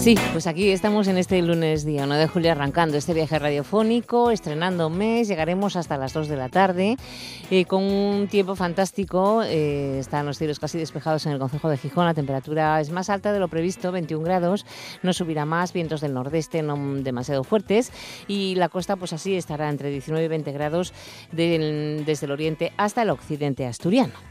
Sí, pues aquí estamos en este lunes día 1 de julio arrancando este viaje radiofónico, estrenando mes, llegaremos hasta las 2 de la tarde eh, con un tiempo fantástico, eh, están los cielos casi despejados en el Concejo de Gijón, la temperatura es más alta de lo previsto, 21 grados, no subirá más, vientos del nordeste no demasiado fuertes y la costa pues así estará entre 19 y 20 grados desde el oriente hasta el occidente asturiano.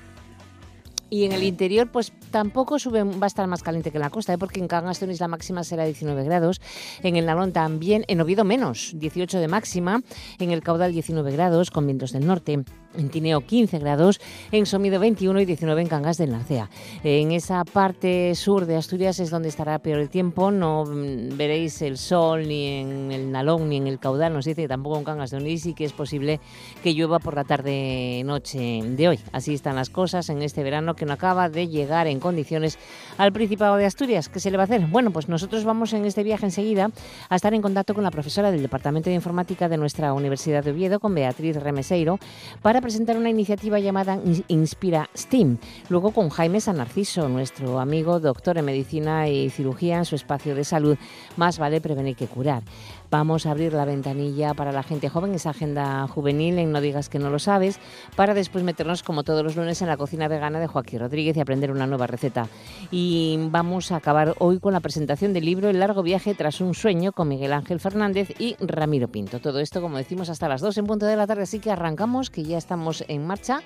Y en el interior, pues tampoco sube, va a estar más caliente que en la costa, ¿eh? porque en Cangas la máxima será 19 grados, en el Nalón también, en Oviedo menos, 18 de máxima, en el Caudal 19 grados, con vientos del norte en Tineo 15 grados, en Somido 21 y 19 en Cangas del Narcea. En esa parte sur de Asturias es donde estará peor el tiempo, no veréis el sol ni en el Nalón ni en el Caudal, nos dice tampoco en Cangas de Onís y que es posible que llueva por la tarde-noche de hoy. Así están las cosas en este verano que no acaba de llegar en condiciones al Principado de Asturias. ¿Qué se le va a hacer? Bueno, pues nosotros vamos en este viaje enseguida a estar en contacto con la profesora del Departamento de Informática de nuestra Universidad de Oviedo, con Beatriz Remeseiro, para presentar una iniciativa llamada Inspira STEAM. Luego con Jaime San Narciso, nuestro amigo doctor en medicina y cirugía en su espacio de salud. Más vale prevenir que curar. Vamos a abrir la ventanilla para la gente joven, esa agenda juvenil en No digas que no lo sabes, para después meternos como todos los lunes en la cocina vegana de Joaquín Rodríguez y aprender una nueva receta. Y vamos a acabar hoy con la presentación del libro El largo viaje tras un sueño con Miguel Ángel Fernández y Ramiro Pinto. Todo esto, como decimos, hasta las 2 en punto de la tarde, así que arrancamos, que ya estamos en marcha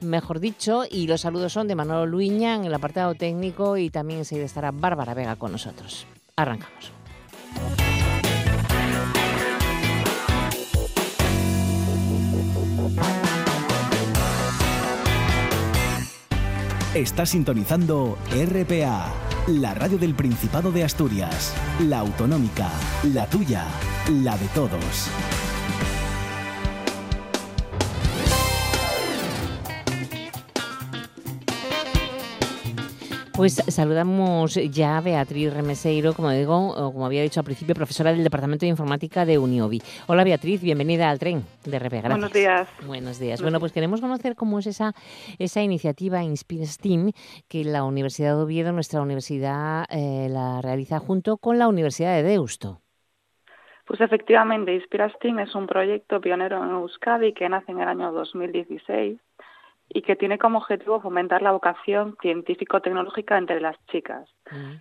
mejor dicho, y los saludos son de Manolo Luiña en el apartado técnico y también enseguida estará Bárbara Vega con nosotros. Arrancamos. Está sintonizando RPA, la radio del Principado de Asturias, la autonómica, la tuya, la de todos. Pues saludamos ya a Beatriz Remeseiro, como digo, como había dicho al principio, profesora del Departamento de Informática de Uniovi. Hola Beatriz, bienvenida al tren de RP. Buenos días. Buenos días. Bueno, pues queremos conocer cómo es esa, esa iniciativa Inspire STEAM que la Universidad de Oviedo, nuestra universidad, eh, la realiza junto con la Universidad de Deusto. Pues efectivamente, Inspira STEAM es un proyecto pionero en Euskadi que nace en el año 2016 y que tiene como objetivo fomentar la vocación científico-tecnológica entre las chicas. Mm.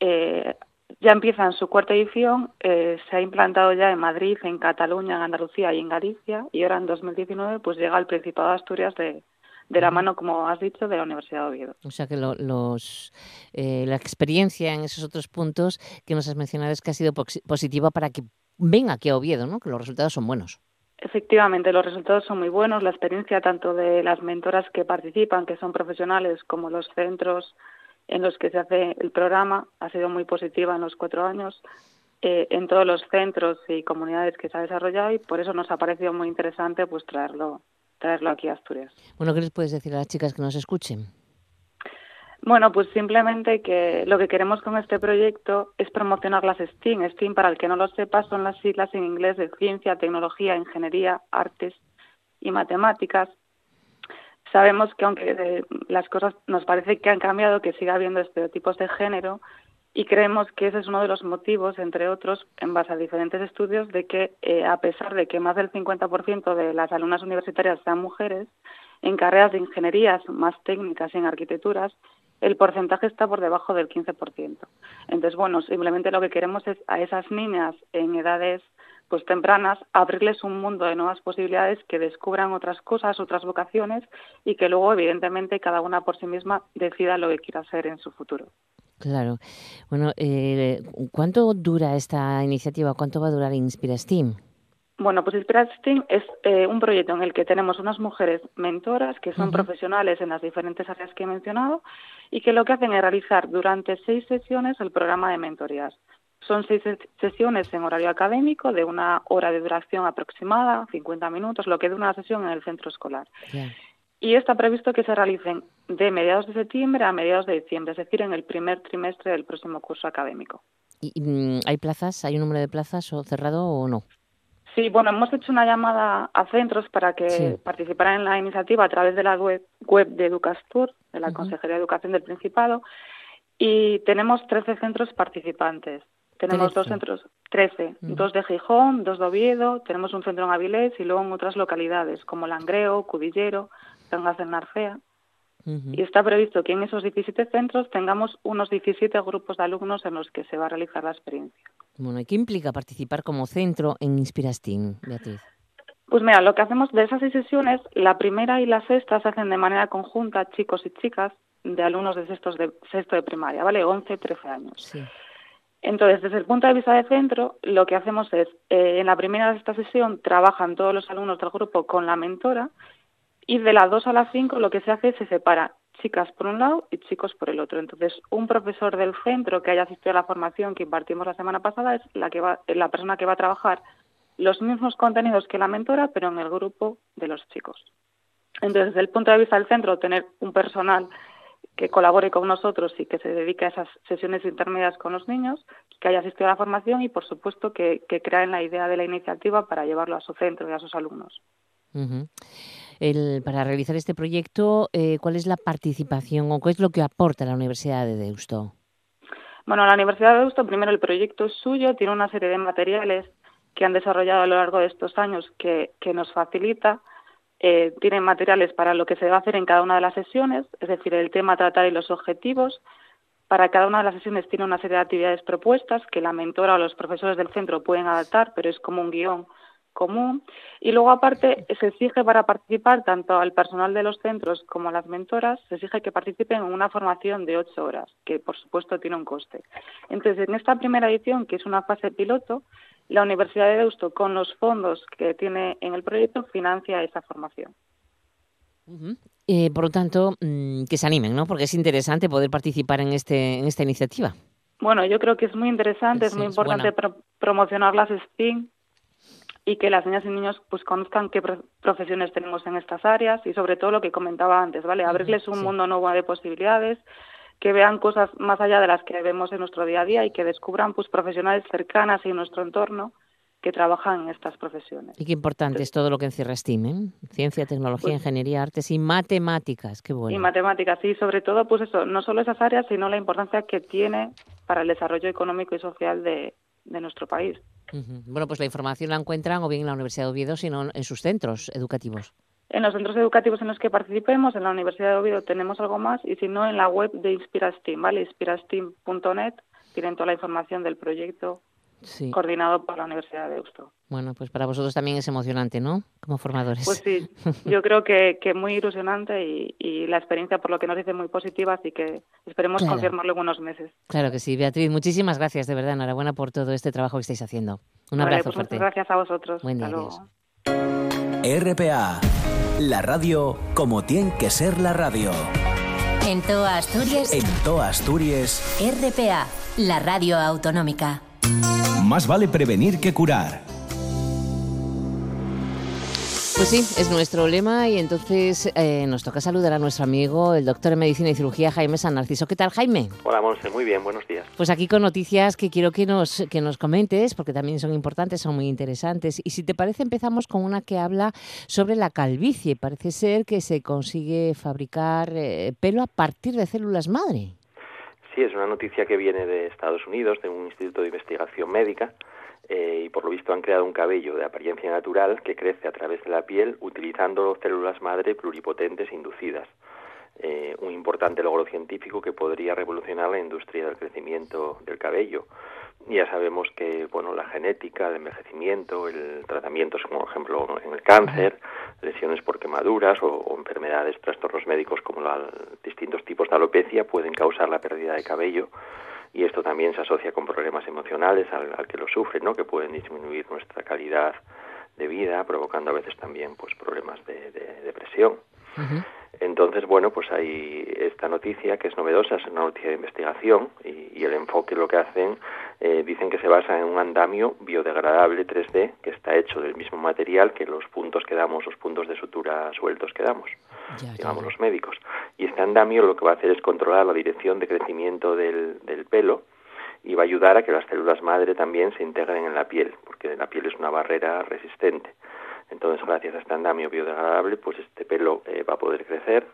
Eh, ya empieza en su cuarta edición, eh, se ha implantado ya en Madrid, en Cataluña, en Andalucía y en Galicia, y ahora en 2019 pues llega al Principado de Asturias de, de la mm. mano, como has dicho, de la Universidad de Oviedo. O sea que los, eh, la experiencia en esos otros puntos que nos has mencionado es que ha sido positiva para que venga aquí a Oviedo, ¿no? que los resultados son buenos. Efectivamente, los resultados son muy buenos. La experiencia tanto de las mentoras que participan, que son profesionales, como los centros en los que se hace el programa, ha sido muy positiva en los cuatro años. Eh, en todos los centros y comunidades que se ha desarrollado y por eso nos ha parecido muy interesante pues traerlo traerlo aquí a Asturias. Bueno, ¿qué les puedes decir a las chicas que nos escuchen? Bueno, pues simplemente que lo que queremos con este proyecto es promocionar las STEAM. STEAM, para el que no lo sepa, son las siglas en inglés de ciencia, tecnología, ingeniería, artes y matemáticas. Sabemos que aunque eh, las cosas nos parece que han cambiado, que sigue habiendo estereotipos de género, y creemos que ese es uno de los motivos, entre otros, en base a diferentes estudios, de que eh, a pesar de que más del 50% de las alumnas universitarias sean mujeres, en carreras de ingenierías más técnicas y en arquitecturas, el porcentaje está por debajo del 15%. Entonces, bueno, simplemente lo que queremos es a esas niñas en edades pues tempranas abrirles un mundo de nuevas posibilidades que descubran otras cosas, otras vocaciones y que luego evidentemente cada una por sí misma decida lo que quiera hacer en su futuro. Claro. Bueno, eh, ¿cuánto dura esta iniciativa? ¿Cuánto va a durar Inspira STEAM? Bueno, pues Inspirasting es eh, un proyecto en el que tenemos unas mujeres mentoras que son profesionales en las diferentes áreas que he mencionado y que lo que hacen es realizar durante seis sesiones el programa de mentorías. Son seis sesiones en horario académico de una hora de duración aproximada, 50 minutos, lo que es una sesión en el centro escolar. y está previsto que se realicen de mediados de septiembre a mediados de diciembre, es decir, en el primer trimestre del próximo curso académico. ¿Y, mm, ¿Hay plazas? ¿Hay un número de plazas o cerrado o no? Sí, bueno, hemos hecho una llamada a centros para que participaran en la iniciativa a través de la web, de Educastur, de la Consejería de Educación del Principado, y tenemos 13 centros participantes. Tenemos dos centros, 13, dos de Gijón, dos de Oviedo, tenemos un centro en Avilés y luego en otras localidades como Langreo, Cudillero, Cangas del Narcea. Y está previsto que en esos 17 centros tengamos unos 17 grupos de alumnos en los que se va a realizar la experiencia. Bueno, ¿y qué implica participar como centro en Inspirastim, Beatriz? Pues mira, lo que hacemos de esas seis sesiones, la primera y la sexta se hacen de manera conjunta, chicos y chicas, de alumnos de, sextos de sexto de primaria, ¿vale? 11, 13 años. Sí. Entonces, desde el punto de vista de centro, lo que hacemos es, eh, en la primera de esta sesión, trabajan todos los alumnos del grupo con la mentora y de las 2 a las 5 lo que se hace es se separa chicas por un lado y chicos por el otro. Entonces, un profesor del centro que haya asistido a la formación que impartimos la semana pasada es la, que va, la persona que va a trabajar los mismos contenidos que la mentora, pero en el grupo de los chicos. Entonces, desde el punto de vista del centro, tener un personal que colabore con nosotros y que se dedique a esas sesiones intermedias con los niños, que haya asistido a la formación y, por supuesto, que, que creen la idea de la iniciativa para llevarlo a su centro y a sus alumnos para realizar este proyecto, eh, ¿cuál es la participación o qué es lo que aporta la Universidad de Deusto? Bueno, la Universidad de Deusto, primero el proyecto es suyo, tiene una serie de materiales que han desarrollado a lo largo de estos años que, nos facilita. Eh, tienen materiales para lo que se va a hacer en cada una de las sesiones, es decir, el tema a tratar y los objetivos. Para cada una de las sesiones tiene una serie de actividades propuestas que la mentora o los profesores del centro pueden adaptar, pero es como un guion común. Y luego, aparte, se exige para participar tanto al personal de los centros como a las mentoras, se exige que participen en una formación de ocho horas, que por supuesto tiene un coste. Entonces, en esta primera edición, que es una fase piloto, la Universidad de Deusto, con los fondos que tiene en el proyecto, financia esa formación. Eh, por lo tanto, mm, que se animen, ¿no? Porque es interesante poder participar en, este, en esta iniciativa. Bueno, yo creo que es muy interesante, es muy importante promocionar las STEAM y que las niñas y niños pues conozcan qué profesiones tenemos en estas áreas y sobre todo lo que comentaba antes, ¿vale? Abrirles un mundo nuevo de posibilidades, que vean cosas más allá de las que vemos en nuestro día a día y que descubran pues profesionales cercanas en nuestro entorno que trabajan en estas profesiones. Y qué importante es todo lo que encierra STEAM, ¿eh? Ciencia, tecnología, pues ingeniería, artes y matemáticas, qué bueno. Y matemáticas, sí, sobre todo pues eso, no solo esas áreas, sino la importancia que tiene para el desarrollo económico y social de, de nuestro país. Bueno, pues la información la encuentran o bien en la Universidad de Oviedo, sino en sus centros educativos. En los centros educativos en los que participemos, en la Universidad de Oviedo tenemos algo más y si no en la web de Inspirastim, ¿vale? Inspirastim.net tienen toda la información del proyecto coordinado por la Universidad de Deusto. Bueno, pues para vosotros también es emocionante, ¿no? Como formadores. Pues sí, yo creo que, que muy ilusionante y, la experiencia por lo que nos dice muy positiva, así que esperemos confirmarlo en unos meses. Claro que sí. Beatriz, muchísimas gracias, de verdad. Enhorabuena por todo este trabajo que estáis haciendo. Un abrazo pues fuerte. Muchas gracias a vosotros. Buen día, RPA, la radio como tiene que ser la radio. En toda Asturias. En toda Asturias. RPA, la radio autonómica. Más vale prevenir que curar. Pues sí, es nuestro lema y entonces eh, nos toca saludar a nuestro amigo, el doctor en Medicina y Cirugía, Jaime San Narciso. ¿Qué tal, Jaime? Hola, Monse, muy bien, buenos días. Pues aquí con noticias que quiero que nos, que nos comentes, porque también son importantes, son muy interesantes. Y si te parece, empezamos con una que habla sobre la calvicie. Parece ser que se consigue fabricar eh, pelo a partir de células madre. Sí, es una noticia que viene de Estados Unidos, de un instituto de investigación médica, eh, y por lo visto han creado un cabello de apariencia natural que crece a través de la piel utilizando células madre pluripotentes inducidas. Eh, un importante logro científico que podría revolucionar la industria del crecimiento del cabello. Ya sabemos que bueno, la genética, el envejecimiento, el tratamientos como por ejemplo en el cáncer, lesiones por quemaduras o, enfermedades, trastornos médicos como los distintos tipos de alopecia pueden causar la pérdida de cabello y esto también se asocia con problemas emocionales al, que lo sufren, ¿no? que pueden disminuir nuestra calidad de vida, provocando a veces también pues problemas de, depresión. Entonces, bueno, pues hay esta noticia que es novedosa, es una noticia de investigación y, el enfoque lo que hacen, eh, dicen que se basa en un andamio biodegradable 3D que está hecho del mismo material que los puntos que damos, los puntos de sutura sueltos que damos. digamos, los médicos. Y este andamio lo que va a hacer es controlar la dirección de crecimiento del, del pelo y va a ayudar a que las células madre también se integren en la piel, porque la piel es una barrera resistente. Entonces, gracias a este andamio biodegradable, pues este pelo eh, va a poder crecer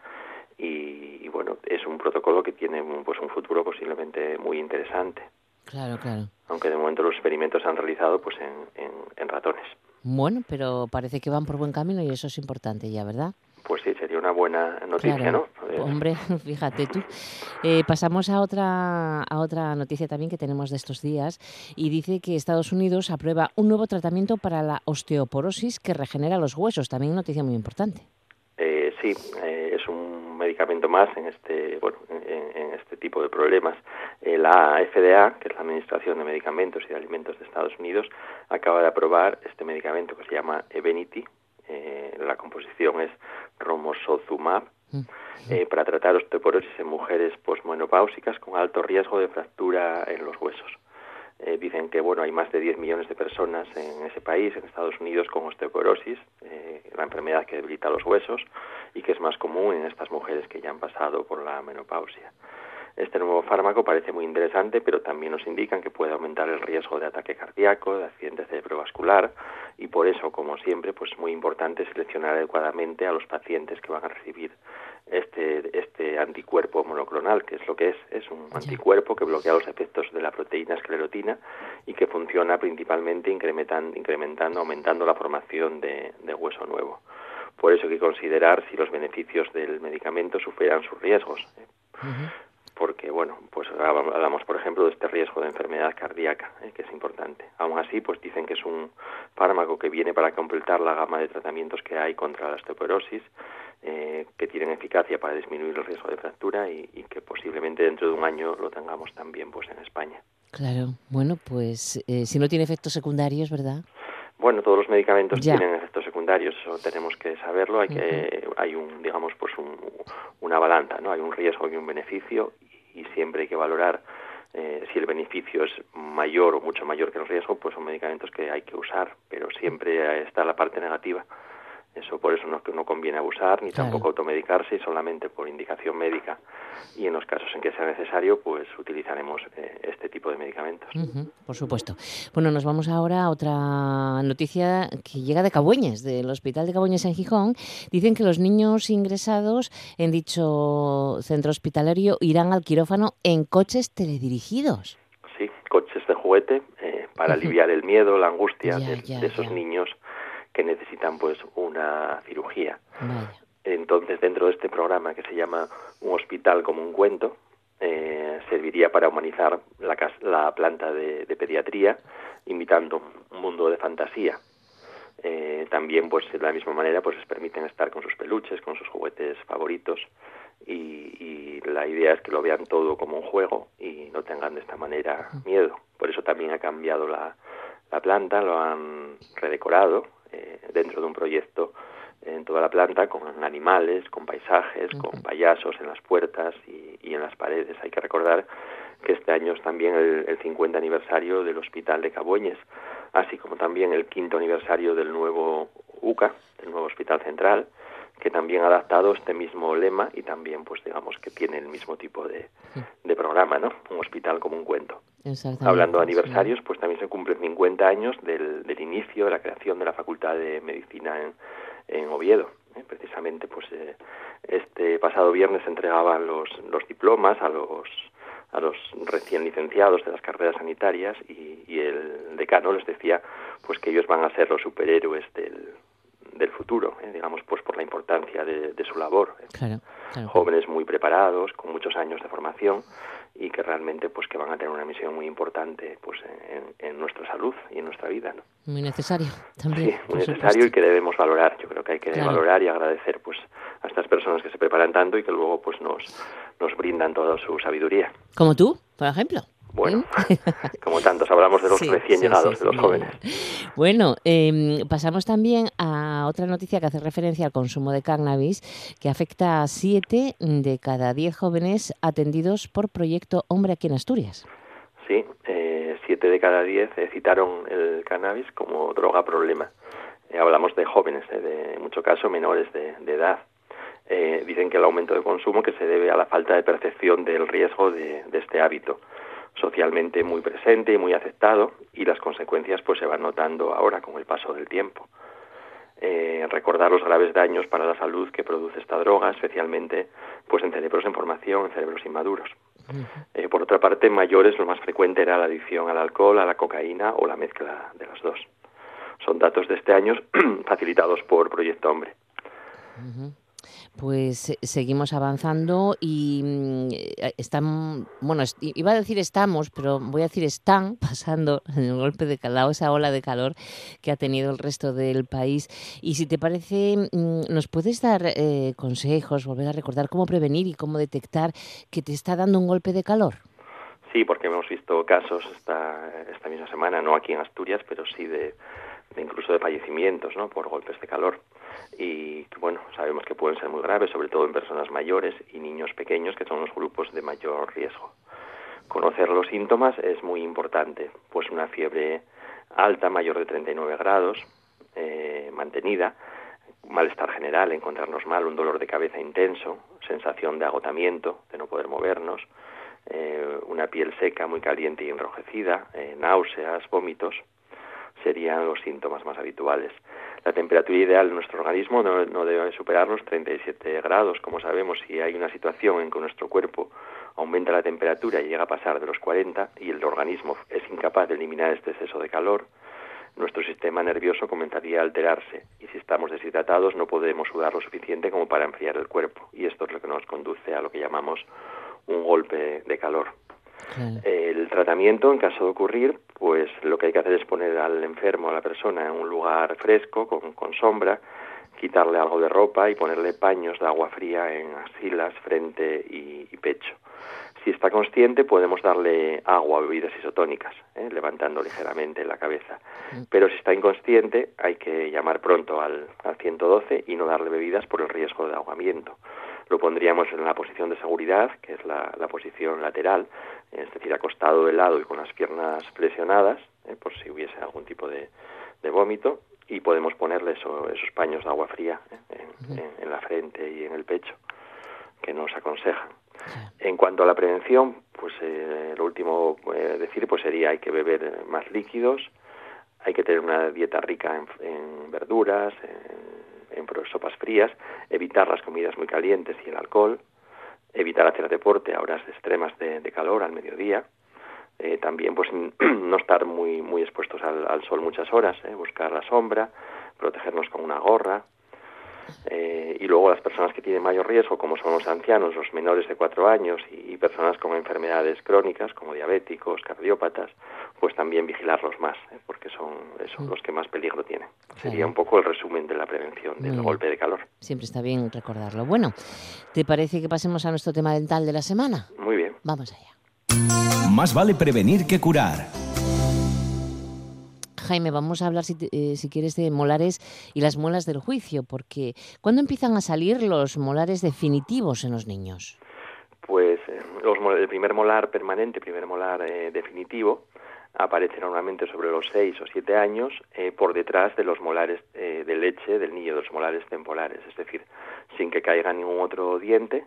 y, bueno, es un protocolo que tiene pues un futuro posiblemente muy interesante. Claro, claro. Aunque de momento los experimentos se han realizado pues en, en ratones. Bueno, pero parece que van por buen camino y eso es importante ya, ¿verdad? Pues sí, sería una buena noticia, ¿no? Hombre, fíjate tú. Eh, pasamos a otra, a otra noticia también que tenemos de estos días y dice que Estados Unidos aprueba un nuevo tratamiento para la osteoporosis que regenera los huesos. También noticia muy importante. Eh, sí, eh, es un medicamento más en este, bueno, en, este tipo de problemas. la FDA, que es la Administración de Medicamentos y de Alimentos de Estados Unidos, acaba de aprobar este medicamento que se llama Evenity. la composición es romosozumab mm. eh, para tratar osteoporosis en mujeres posmenopáusicas con alto riesgo de fractura en los huesos. Eh, dicen que bueno hay más de 10 millones de personas en ese país, en Estados Unidos, con osteoporosis, eh, la enfermedad que debilita los huesos y que es más común en estas mujeres que ya han pasado por la menopausia. Este nuevo fármaco parece muy interesante, pero también nos indican que puede aumentar el riesgo de ataque cardíaco, de accidente cerebrovascular, y por eso, como siempre, pues es muy importante seleccionar adecuadamente a los pacientes que van a recibir este, este anticuerpo monoclonal, que es lo que es, es un anticuerpo que bloquea los efectos de la proteína esclerotina y que funciona principalmente incrementando, incrementando aumentando la formación de, hueso nuevo. Por eso hay que considerar si los beneficios del medicamento superan sus riesgos porque, bueno, pues hablamos, por ejemplo, de este riesgo de enfermedad cardíaca, eh, que es importante. Aún así, pues dicen que es un fármaco que viene para completar la gama de tratamientos que hay contra la osteoporosis, eh, que tienen eficacia para disminuir el riesgo de fractura y, que posiblemente dentro de un año lo tengamos también pues en España. Claro, bueno, pues eh, si no tiene efectos secundarios, ¿verdad? Bueno, todos los medicamentos tienen efectos secundarios, eso tenemos que saberlo. Hay que, hay un, digamos, pues una balanza, ¿no? Hay un riesgo y un beneficio y, siempre hay que valorar eh, si el beneficio es mayor o mucho mayor que el riesgo, pues son medicamentos que hay que usar, pero siempre está la parte negativa. Eso por eso no, no conviene abusar ni tampoco automedicarse y solamente por indicación médica. Y en los casos en que sea necesario, pues utilizaremos eh, este tipo de medicamentos. por supuesto. Bueno, nos vamos ahora a otra noticia que llega de Cabueñes, del Hospital de Cabueñes en Gijón. Dicen que los niños ingresados en dicho centro hospitalario irán al quirófano en coches teledirigidos. Sí, coches de juguete eh, para aliviar el miedo, la angustia de, esos niños que necesitan pues una cirugía. Entonces, dentro de este programa que se llama Un hospital como un cuento, eh, serviría para humanizar la, la planta de, pediatría, invitando un mundo de fantasía. Eh, también, pues, de la misma manera, pues les permiten estar con sus peluches, con sus juguetes favoritos, y, y la idea es que lo vean todo como un juego y no tengan de esta manera miedo. Por eso también ha cambiado la, la planta, lo han redecorado, dentro de un proyecto en toda la planta con animales, con paisajes, con payasos en las puertas y, en las paredes. Hay que recordar que este año es también el, el 50 aniversario del Hospital de Cabueñes, así como también el quinto aniversario del nuevo UCA, del nuevo Hospital Central, que también ha adaptado este mismo lema y también, pues digamos, que tiene el mismo tipo de, de programa, ¿no? Un hospital como un cuento. Hablando de aniversarios, pues también se cumplen 50 años del, del, inicio de la creación de la Facultad de Medicina en, en Oviedo. ¿eh? Precisamente, pues eh, este pasado viernes se entregaban los, los diplomas a los a los recién licenciados de las carreras sanitarias y, y el decano les decía pues que ellos van a ser los superhéroes del, del futuro, ¿eh? digamos, pues por la importancia de, de su labor. Jóvenes muy preparados, con muchos años de formación y que realmente pues que van a tener una misión muy importante pues en, nuestra salud y en nuestra vida ¿no? muy necesario también sí muy necesario y que debemos valorar yo creo que hay que valorar y agradecer pues a estas personas que se preparan tanto y que luego pues nos nos brindan toda su sabiduría como tú por ejemplo bueno, como tantos, hablamos de los recién llegados, de los jóvenes. Bueno, em, pasamos también a otra noticia que hace referencia al consumo de cannabis, que afecta a siete de cada diez jóvenes atendidos por Proyecto Hombre aquí en Asturias. Sí, eh, siete de cada diez eh, citaron el cannabis como droga problema. Eh, hablamos de jóvenes, de, en muchos casos menores de, edad. eh, dicen que el aumento de consumo que se debe a la falta de percepción del riesgo de, este hábito socialmente muy presente y muy aceptado y las consecuencias pues se van notando ahora con el paso del tiempo. Eh, recordar los graves daños para la salud que produce esta droga, especialmente pues en cerebros en formación, en cerebros inmaduros. Eh, por otra parte, en mayores lo más frecuente era la adicción al alcohol, a la cocaína o la mezcla de las dos. Son datos de este año facilitados por Proyecto Hombre pues seguimos avanzando y mm, eh, están, bueno, iba a decir estamos, pero voy a decir están pasando el golpe de calado, esa ola de calor que ha tenido el resto del país. Y si te parece, mm, ¿nos puedes dar eh, consejos, volver a recordar cómo prevenir y cómo detectar que te está dando un golpe de calor? Sí, porque hemos visto casos esta, esta misma semana, no aquí en Asturias, pero sí de incluso de fallecimientos ¿no? por golpes de calor y bueno, sabemos que pueden ser muy graves, sobre todo en personas mayores y niños pequeños, que son los grupos de mayor riesgo. Conocer los síntomas es muy importante, pues una fiebre alta, mayor de 39 grados, eh, mantenida, malestar general, encontrarnos mal, un dolor de cabeza intenso, sensación de agotamiento, de no poder movernos, eh, una piel seca, muy caliente y enrojecida, eh, náuseas, vómitos, serían los síntomas más habituales. La temperatura ideal de nuestro organismo no, debe superar los 37 grados. Como sabemos, si hay una situación en que nuestro cuerpo aumenta la temperatura y llega a pasar de los 40 y el organismo es incapaz de eliminar este exceso de calor, nuestro sistema nervioso comenzaría a alterarse y si estamos deshidratados no podemos sudar lo suficiente como para enfriar el cuerpo y esto es lo que nos conduce a lo que llamamos un golpe de calor. El tratamiento, en caso de ocurrir, pues lo que hay que hacer es poner al enfermo, a la persona, en un lugar fresco, con, sombra, quitarle algo de ropa y ponerle paños de agua fría en axilas, frente y, pecho. Si está consciente, podemos darle agua o bebidas isotónicas, ¿eh? levantando ligeramente la cabeza. Mm. Pero si está inconsciente, hay que llamar pronto al, al 112 y no darle bebidas por el riesgo de ahogamiento lo pondríamos en la posición de seguridad, que es la, posición lateral, es decir, acostado de lado y con las piernas flexionadas, eh, por si hubiese algún tipo de, vómito, y podemos ponerle esos paños de agua fría eh, en, la frente y en el pecho, que nos aconsejan. En cuanto a la prevención, pues eh, lo último decir pues sería hay que beber más líquidos, hay que tener una dieta rica en, en verduras, en en sopas frías, evitar las comidas muy calientes y el alcohol, evitar hacer deporte a horas extremas de, calor al mediodía, eh, también pues no estar muy muy expuestos al, sol muchas horas, eh, buscar la sombra, protegernos con una gorra, eh, y luego las personas que tienen mayor riesgo, como son los ancianos, los menores de cuatro años y, personas con enfermedades crónicas, como diabéticos, cardiópatas, pues también vigilarlos más, ¿eh? porque son, son mm. los que más peligro tienen. Sería un poco el resumen de la prevención del golpe de calor. Siempre está bien recordarlo. Bueno, ¿te parece que pasemos a nuestro tema dental de la semana? Muy bien. Vamos allá. Más vale prevenir que curar. Jaime, vamos a hablar, eh, si, quieres, de molares y las muelas del juicio, porque ¿cuándo empiezan a salir los molares definitivos en los niños? Pues eh, el primer molar permanente, primer molar eh, definitivo, aparece normalmente sobre los 6 o 7 años por detrás de los molares de leche del niño, de los molares temporales, es decir, sin que caiga ningún otro diente,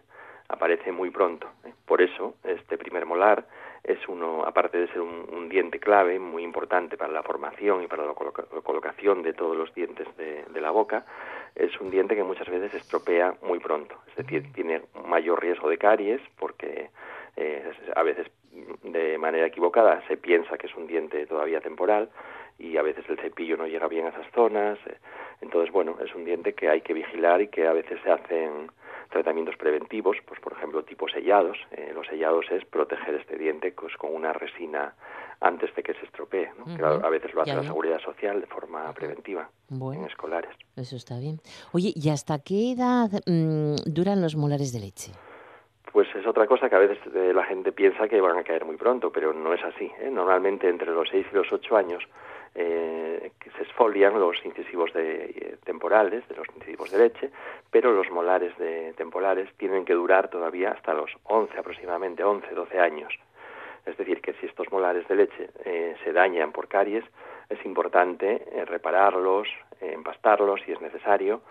aparece muy pronto. Por eso, este primer molar es uno, aparte de ser un, diente clave, muy importante para la formación y para la, colocación de todos los dientes de, la boca, es un diente que muchas veces estropea muy pronto. Es decir, tiene mayor riesgo de caries porque eh, a veces de manera equivocada se piensa que es un diente todavía temporal y a veces el cepillo no llega bien a esas zonas. Entonces, bueno, es un diente que hay que vigilar y que a veces se hacen tratamientos preventivos, pues por ejemplo tipo sellados. Eh, los sellados es proteger este diente pues, con una resina antes de que se estropee, que a veces lo hace la Seguridad Social de forma preventiva en escolares. Eso está bien. Oye, ¿y hasta qué edad mm, duran los molares de leche? Pues es otra cosa que a veces eh, la gente piensa que van a caer muy pronto, pero no es así. ¿eh? Normalmente entre los 6 y los 8 años eh, que se esfolian los incisivos de, eh, temporales, de los incisivos de leche, pero los molares de, temporales tienen que durar todavía hasta los 11 aproximadamente, 11, 12 años. Es decir, que si estos molares de leche eh, se dañan por caries, es importante repararlos, empastarlos si es necesario,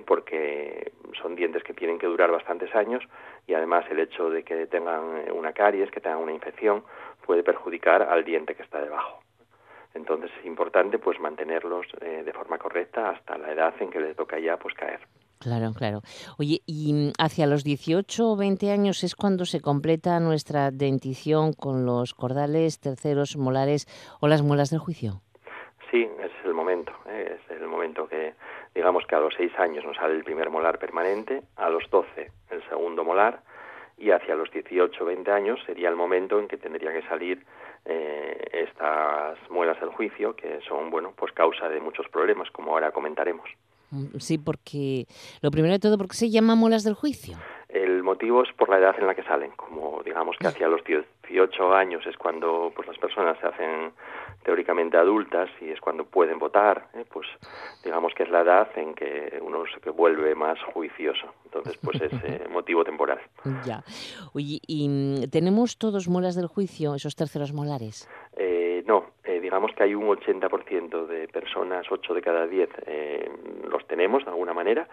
porque son dientes que tienen que durar bastantes años y además el hecho de que tengan una caries, que tengan una infección, puede perjudicar al diente que está debajo. Entonces es importante pues mantenerlos eh, de forma correcta hasta la edad en que les toca ya pues caer. Claro, claro. Oye, y hacia los 18 o 20 años es cuando se completa nuestra dentición con los cordales, terceros, molares o las muelas del juicio. Sí, es el momento. ¿eh? Es el momento que, digamos que a los 6 años nos sale el primer molar permanente, a los 12 el segundo molar y hacia los 18 o 20 años sería el momento en que tendría que salir eh, estas muelas del juicio, que son, bueno, pues causa de muchos problemas, como ahora comentaremos. Mm, sí, porque lo primero de todo, ¿por qué se llama muelas del juicio? El motivo es por la edad en la que salen, como digamos que hacia los 18 años es cuando pues las personas se hacen teóricamente adultas y es cuando pueden votar, ¿eh? pues digamos que es la edad en que uno se vuelve más juicioso. Entonces, pues es eh, motivo temporal. Ya. Oye, ¿y mm, tenemos todos muelas del juicio, esos terceros molares? Eh, digamos que hay un 80% de personas, 8 de cada 10 los tenemos de alguna manera,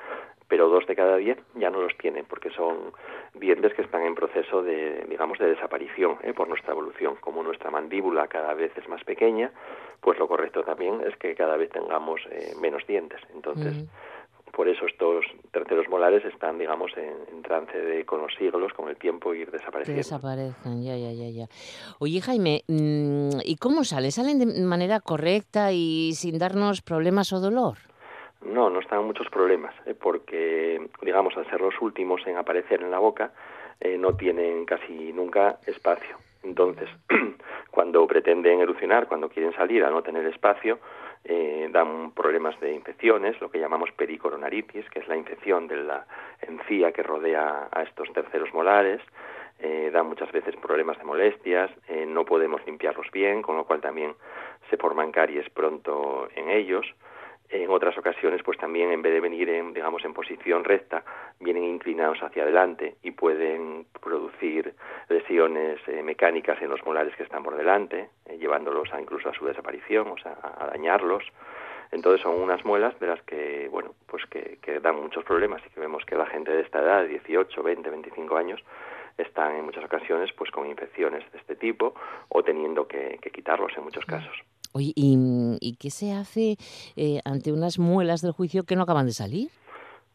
pero 2 de cada 10 ya no los tienen porque son dientes que están en proceso de, digamos, de desaparición por nuestra evolución. Como nuestra mandíbula cada vez es más pequeña, pues lo correcto también es que cada vez tengamos menos dientes. Entonces, por eso estos terceros molares están, digamos, en, trance de con los siglos, con el tiempo, ir desapareciendo. Que desaparezcan, ya, ya, ya, ya. Oye, Jaime, mm, ¿y cómo salen? ¿Salen de manera correcta y sin darnos problemas o dolor? No, no están muchos problemas, ¿eh? porque, digamos, al ser los últimos en aparecer en la boca, eh, no tienen casi nunca espacio. Entonces, cuando pretenden erupcionar, cuando quieren salir a no tener espacio, eh, dan problemas de infecciones, lo que llamamos pericoronaritis, que es la infección de la encía que rodea a estos terceros molares, eh, dan muchas veces problemas de molestias, eh, no podemos limpiarlos bien, con lo cual también se forman caries pronto en ellos. En otras ocasiones, pues también en vez de venir en, digamos, en posición recta, vienen inclinados hacia adelante y pueden producir lesiones eh, mecánicas en los molares que están por delante, eh, llevándolos a, incluso a su desaparición, o sea, a, dañarlos. Entonces son unas muelas de las que, bueno, pues que, que, dan muchos problemas y que vemos que la gente de esta edad, 18, 20, 25 años, están en muchas ocasiones pues con infecciones de este tipo o teniendo que, que quitarlos en muchos casos. Oye, ¿y, qué se hace eh, ante unas muelas del juicio que no acaban de salir?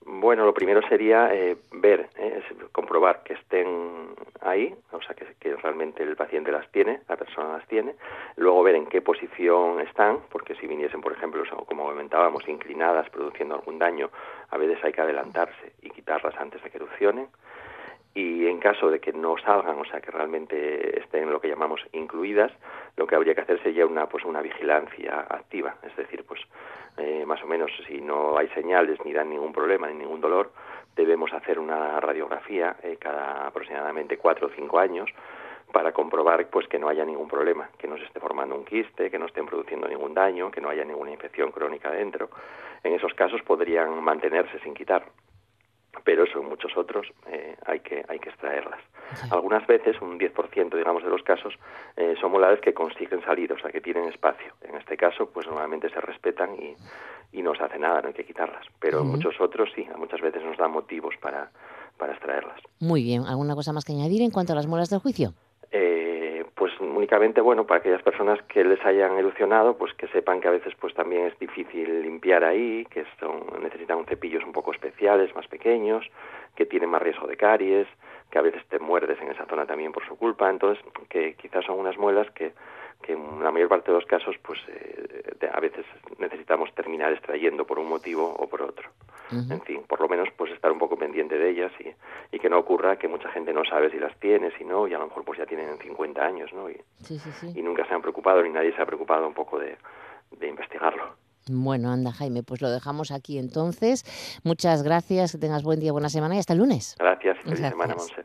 Bueno, lo primero sería eh, ver, eh, comprobar que estén ahí, o sea, que, que, realmente el paciente las tiene, la persona las tiene. Luego ver en qué posición están, porque si viniesen, por ejemplo, como comentábamos, inclinadas, produciendo algún daño, a veces hay que adelantarse y quitarlas antes de que erupcionen y en caso de que no salgan, o sea, que realmente estén lo que llamamos incluidas, lo que habría que hacer sería una pues una vigilancia activa, es decir, pues eh, más o menos si no hay señales ni dan ningún problema ni ningún dolor, debemos hacer una radiografía eh, cada aproximadamente cuatro o cinco años para comprobar pues que no haya ningún problema, que no se esté formando un quiste, que no estén produciendo ningún daño, que no haya ninguna infección crónica dentro. En esos casos podrían mantenerse sin quitar pero eso en muchos otros eh, hay que hay que extraerlas. Algunas veces, un 10% digamos de los casos, eh, son molares que consiguen salir, o sea, que tienen espacio. En este caso, pues normalmente se respetan y, y no se hace nada, no hay que quitarlas. Pero en muchos otros sí, muchas veces nos dan motivos para, para extraerlas. Muy bien, ¿alguna cosa más que añadir en cuanto a las muelas del juicio? Eh, pues únicamente bueno para aquellas personas que les hayan erosionado pues que sepan que a veces pues también es difícil limpiar ahí que son, necesitan cepillos un poco especiales más pequeños que tienen más riesgo de caries que a veces te muerdes en esa zona también por su culpa. Entonces que quizás son unas muelas que que en la mayor parte de los casos pues eh, a veces necesitamos terminar extrayendo por un motivo o por otro en fin, por lo menos pues estar un poco pendiente de ellas y, y, que no ocurra que mucha gente no sabe si las tiene, si no, y a lo mejor pues ya tienen 50 años, ¿no? Y, y nunca se han preocupado ni nadie se ha preocupado un poco de, de investigarlo. Bueno, anda Jaime, pues lo dejamos aquí entonces. Muchas gracias, que tengas buen día, buena semana y hasta el lunes. Gracias, feliz semana, Monse.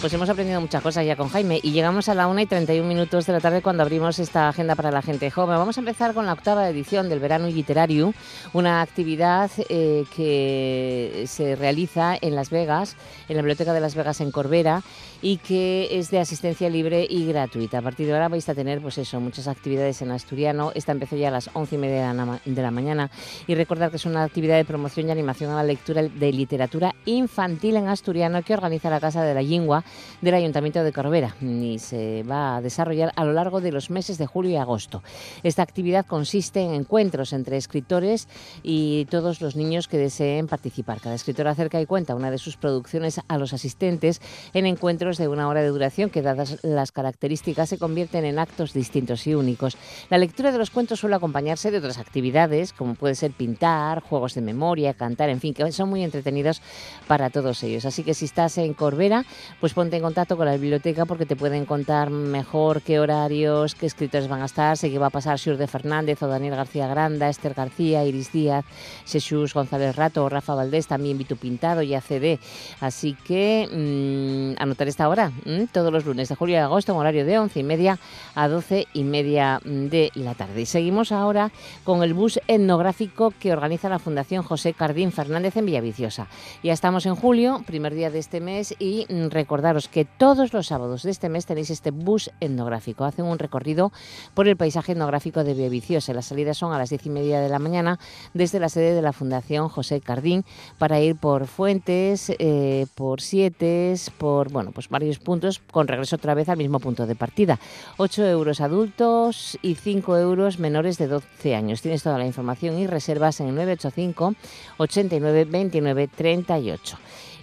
Pues hemos aprendido muchas cosas ya con Jaime y llegamos a la 1 y 31 minutos de la tarde cuando abrimos esta agenda para la gente joven. Vamos a empezar con la octava edición del Verano Literario, una actividad eh, que se realiza en Las Vegas, en la Biblioteca de Las Vegas en Corbera y que es de asistencia libre y gratuita. A partir de ahora vais a tener pues eso, muchas actividades en asturiano. Esta empezó ya a las 11 y media de la mañana y recordar que es una actividad de promoción y animación a la lectura de literatura infantil en asturiano que organiza la Casa de la Lingua del Ayuntamiento de Corbera y se va a desarrollar a lo largo de los meses de julio y agosto. Esta actividad consiste en encuentros entre escritores y todos los niños que deseen participar. Cada escritor acerca y cuenta una de sus producciones a los asistentes en encuentros de una hora de duración que, dadas las características, se convierten en actos distintos y únicos. La lectura de los cuentos suele acompañarse de otras actividades, como puede ser pintar, juegos de memoria, cantar, en fin, que son muy entretenidos para todos ellos. Así que si estás en Corbera, pues ponte en contacto con la biblioteca porque te pueden contar mejor qué horarios, qué escritores van a estar, sé que va a pasar Sur de Fernández o Daniel García Granda, Esther García, Iris Díaz, Jesús González Rato o Rafa Valdés, también Vitu Pintado y ACD. Así que mmm, anotar esta hora, todos los lunes de julio y agosto en horario de 11 y media a 12 y media de la tarde. Y seguimos ahora con el bus etnográfico que organiza la Fundación José Cardín Fernández en Villaviciosa. Ya estamos en julio, primer día de este mes, y mm, recordaros que todos los sábados de este mes tenéis este bus etnográfico. Hacen un recorrido por el paisaje etnográfico de Villaviciosa. Las salidas son a las 10 y media de la mañana desde la sede de la Fundación José Cardín para ir por Fuentes, eh, por Sietes, por bueno, pues varios puntos con regreso otra vez al mismo punto de partida. 8 euros adultos y 5 euros menores de 12 años. Tienes toda la información y reservas en el 985 89 29 38.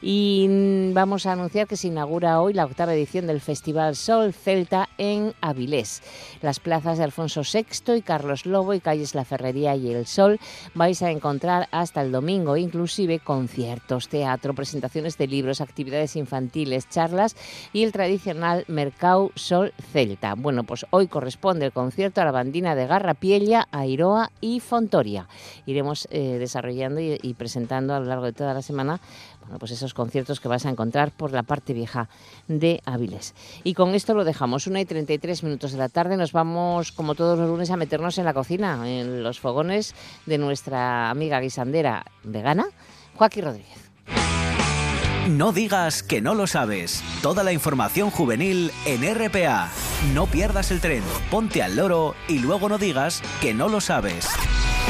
Y mm, vamos a anunciar que se inaugura hoy la octava edición del Festival Sol Celta en Avilés. Las plazas de Alfonso VI y Carlos Lobo y calles La Ferrería y El Sol vais a encontrar hasta el domingo, inclusive conciertos, teatro, presentaciones de libros, actividades infantiles, charlas y el tradicional Mercau Sol Celta. Bueno, pues hoy corresponde el concierto a la bandina de Garrapiella, Airoa y Fontoria. Iremos eh, desarrollando y, y presentando a lo largo de toda la semana bueno, pues esos conciertos que vas a encontrar por la parte vieja de Áviles. Y con esto lo dejamos, una y 33 minutos de la tarde, nos vamos como todos los lunes a meternos en la cocina, en los fogones de nuestra amiga guisandera vegana, Joaquín Rodríguez. No digas que no lo sabes. Toda la información juvenil en RPA. No pierdas el tren, ponte al loro y luego no digas que no lo sabes.